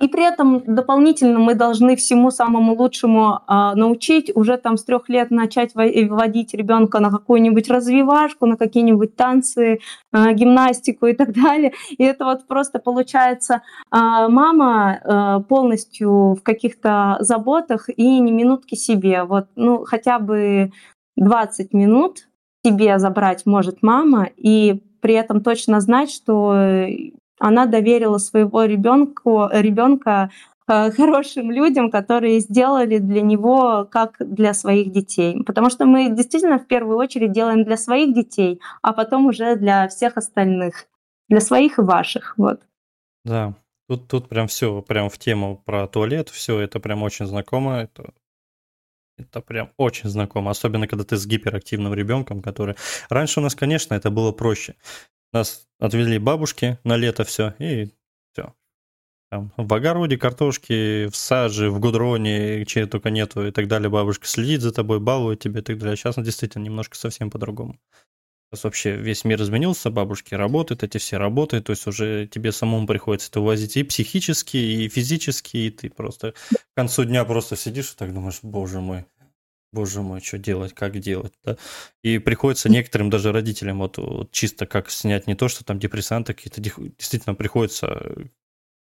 и при этом дополнительно мы должны всему самому лучшему а, научить, уже там с трех лет начать вводить ребенка на какую-нибудь развивашку, на какие-нибудь танцы, а, гимнастику и так (laughs) далее. И это вот просто получается а, мама а, полностью в каких-то заботах и ни минутки себе. Вот, ну, хотя бы 20 минут себе забрать может мама, и при этом точно знать, что она доверила своего ребенку, ребенка э, хорошим людям, которые сделали для него как для своих детей. Потому что мы действительно в первую очередь делаем для своих детей, а потом уже для всех остальных, для своих и ваших. Вот. Да, тут, тут прям все, прям в тему про туалет, все это прям очень знакомо. Это это прям очень знакомо, особенно когда ты с гиперактивным ребенком, который... Раньше у нас, конечно, это было проще. Нас отвели бабушки на лето все, и все. Там, в огороде, картошки, в саже, в гудроне, чего только нету и так далее. Бабушка следит за тобой, балует тебя и так далее. Сейчас действительно немножко совсем по-другому. Сейчас вообще весь мир изменился, бабушки работают, эти все работают, то есть уже тебе самому приходится это увозить и психически, и физически, и ты просто к концу дня просто сидишь и так думаешь, боже мой, боже мой, что делать, как делать, да? И приходится некоторым даже родителям вот, вот чисто как снять не то, что там депрессанты какие-то, действительно приходится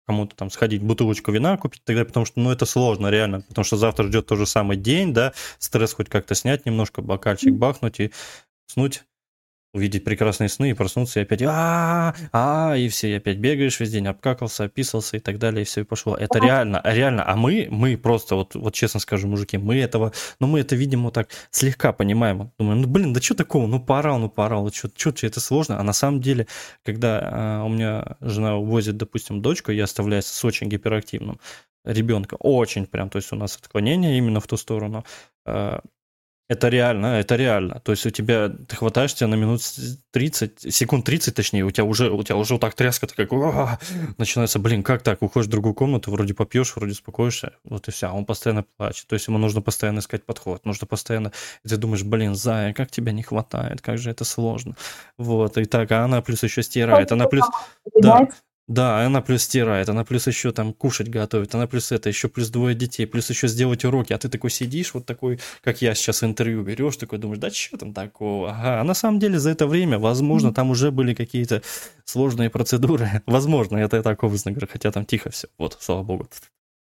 кому-то там сходить бутылочку вина купить тогда, потому что, ну, это сложно реально, потому что завтра ждет тот же самый день, да, стресс хоть как-то снять немножко, бокальчик бахнуть и снуть увидеть прекрасные сны и проснуться и опять а а и все, и опять бегаешь весь день, обкакался, описался и так далее, и все, и пошло. Это реально, реально. А мы, мы просто, вот, вот честно скажу, мужики, мы этого, ну мы это видим вот так слегка понимаем. Думаем, ну блин, да что такого, ну поорал, ну поорал, что, что это сложно. А на самом деле, когда э, у меня жена увозит, допустим, дочку, я оставляю с очень гиперактивным ребенка, очень прям, то есть у нас отклонение именно в ту сторону, э, это реально, это реально. То есть у тебя, ты хватаешь тебя на минут 30, секунд 30 точнее, у тебя уже, у тебя уже вот так тряска, ты как, начинается, блин, как так, уходишь в другую комнату, вроде попьешь, вроде успокоишься, вот и все, а он постоянно плачет. То есть ему нужно постоянно искать подход, нужно постоянно, и ты думаешь, блин, Зая, как тебя не хватает, как же это сложно. Вот, и так, а она плюс еще стирает, она плюс... Да, да, она плюс стирает, она плюс еще там кушать готовит, она плюс это, еще плюс двое детей, плюс еще сделать уроки, а ты такой сидишь, вот такой, как я сейчас интервью берешь, такой думаешь, да что там такого? Ага, а на самом деле за это время, возможно, там уже были какие-то сложные процедуры, (laughs) возможно, это я так образно говорю, хотя там тихо все, вот, слава богу.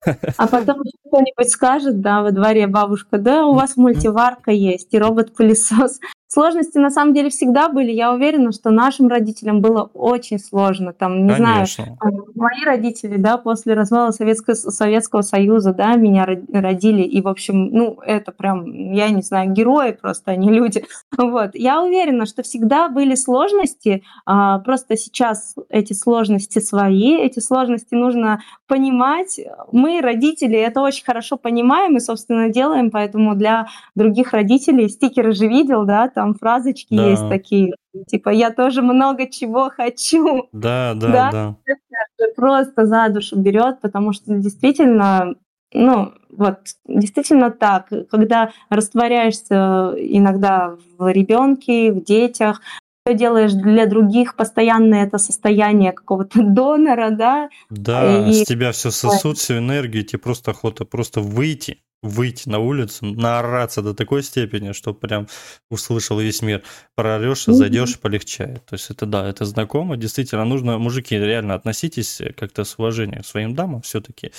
А потом кто-нибудь скажет, да, во дворе бабушка, да, у вас мультиварка есть и робот-пылесос. Сложности на самом деле всегда были. Я уверена, что нашим родителям было очень сложно. Там, не Конечно. знаю, мои родители, да, после развала Советского, Советского Союза, да, меня родили. И, в общем, ну, это прям, я не знаю, герои просто, они люди. (laughs) Вот. Я уверена, что всегда были сложности. А, просто сейчас эти сложности свои, эти сложности нужно понимать. Мы, родители, это очень хорошо понимаем и, собственно, делаем. Поэтому для других родителей стикеры же видел, да, там там фразочки да. есть такие, типа «я тоже много чего хочу». Да, да, да. да. Это просто за душу берет, потому что действительно ну, вот, действительно так. Когда растворяешься иногда в ребенке, в детях, все делаешь для других, постоянно это состояние какого-то (laughs) донора, да. Да, и... с тебя все сосут, всю энергию, тебе просто охота просто выйти, выйти на улицу, наораться до такой степени, что прям услышал весь мир. Прорешь, зайдешь, полегчает. То есть это да, это знакомо. Действительно, нужно, мужики, реально относитесь как-то с уважением к своим дамам все-таки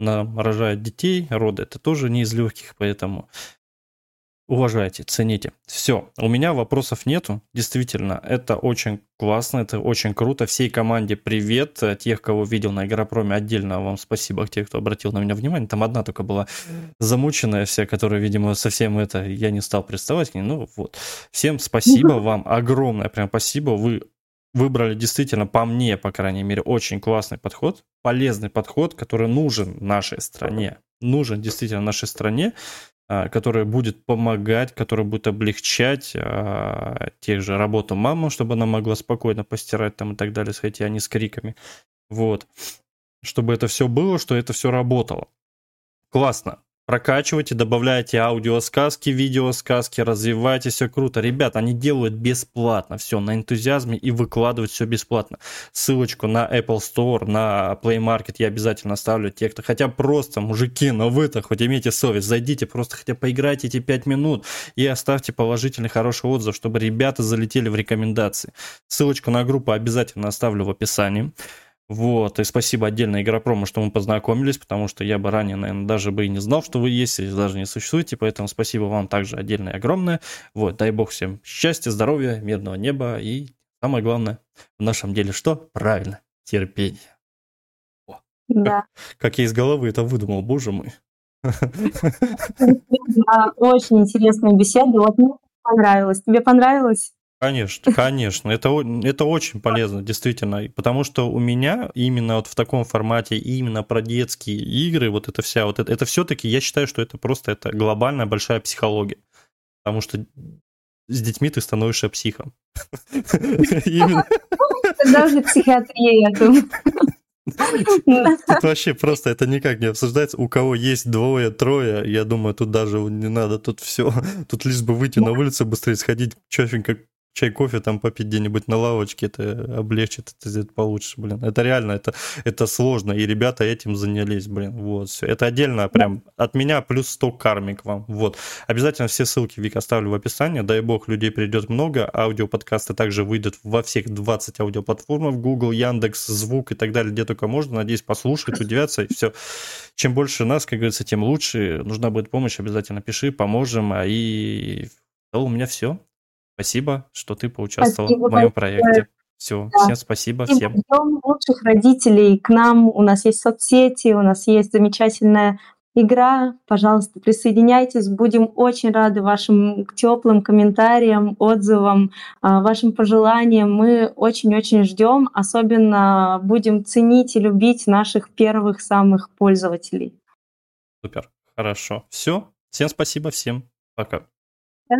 рожает детей, роды это тоже не из легких, поэтому уважайте, цените. Все, у меня вопросов нету. Действительно, это очень классно, это очень круто. Всей команде привет. Тех, кого видел на Игропроме, отдельно вам спасибо. Тех, кто обратил на меня внимание. Там одна только была замученная вся, которая, видимо, совсем это... Я не стал приставать к ней. Ну вот. Всем спасибо вам. Огромное прям спасибо. Вы выбрали действительно, по мне, по крайней мере, очень классный подход, полезный подход, который нужен нашей стране, нужен действительно нашей стране, а, который будет помогать, который будет облегчать а, тех же работу мамы, чтобы она могла спокойно постирать там и так далее, хотя они с криками. Вот. Чтобы это все было, что это все работало. Классно прокачивайте, добавляйте аудиосказки, видеосказки, развивайте, все круто. Ребят, они делают бесплатно все на энтузиазме и выкладывают все бесплатно. Ссылочку на Apple Store, на Play Market я обязательно оставлю. Те, кто хотя просто, мужики, но вы-то хоть имейте совесть, зайдите, просто хотя поиграйте эти 5 минут и оставьте положительный хороший отзыв, чтобы ребята залетели в рекомендации. Ссылочку на группу обязательно оставлю в описании. Вот, и спасибо отдельно Игропрому, что мы познакомились, потому что я бы ранее, наверное, даже бы и не знал, что вы есть, или даже не существуете, поэтому спасибо вам также отдельное огромное. Вот, дай бог всем счастья, здоровья, мирного неба и самое главное в нашем деле что? Правильно, терпение. О, да. Как, как я из головы это выдумал, боже мой. (laughs) Очень интересная беседа, вот мне понравилось. Тебе понравилось? Конечно, конечно. Это, это очень полезно, действительно. Потому что у меня именно вот в таком формате, именно про детские игры, вот это вся, вот это, это все-таки, я считаю, что это просто это глобальная большая психология. Потому что с детьми ты становишься психом. (laughs) Даже психиатрия, я думаю. Тут вообще просто это никак не обсуждается. У кого есть двое, трое, я думаю, тут даже не надо, тут все. Тут лишь бы выйти на улицу, быстрее сходить, чафенько чай, кофе там попить где-нибудь на лавочке, это облегчит, это сделать получше, блин. Это реально, это, это сложно, и ребята этим занялись, блин, вот, все. Это отдельно прям от меня плюс 100 кармик вам, вот. Обязательно все ссылки, Вик, оставлю в описании, дай бог, людей придет много, аудиоподкасты также выйдут во всех 20 аудиоплатформах, Google, Яндекс, Звук и так далее, где только можно, надеюсь, послушать, удивятся, и все. Чем больше нас, как говорится, тем лучше, нужна будет помощь, обязательно пиши, поможем, а и у меня все. Спасибо, что ты поучаствовал спасибо в моем проекте. Все, да. всем спасибо, всем. Ждем лучших родителей к нам. У нас есть соцсети, у нас есть замечательная игра. Пожалуйста, присоединяйтесь. Будем очень рады вашим теплым комментариям, отзывам, а, вашим пожеланиям. Мы очень-очень ждем. Особенно будем ценить и любить наших первых самых пользователей. Супер, хорошо. Все. Всем спасибо, всем пока. Да?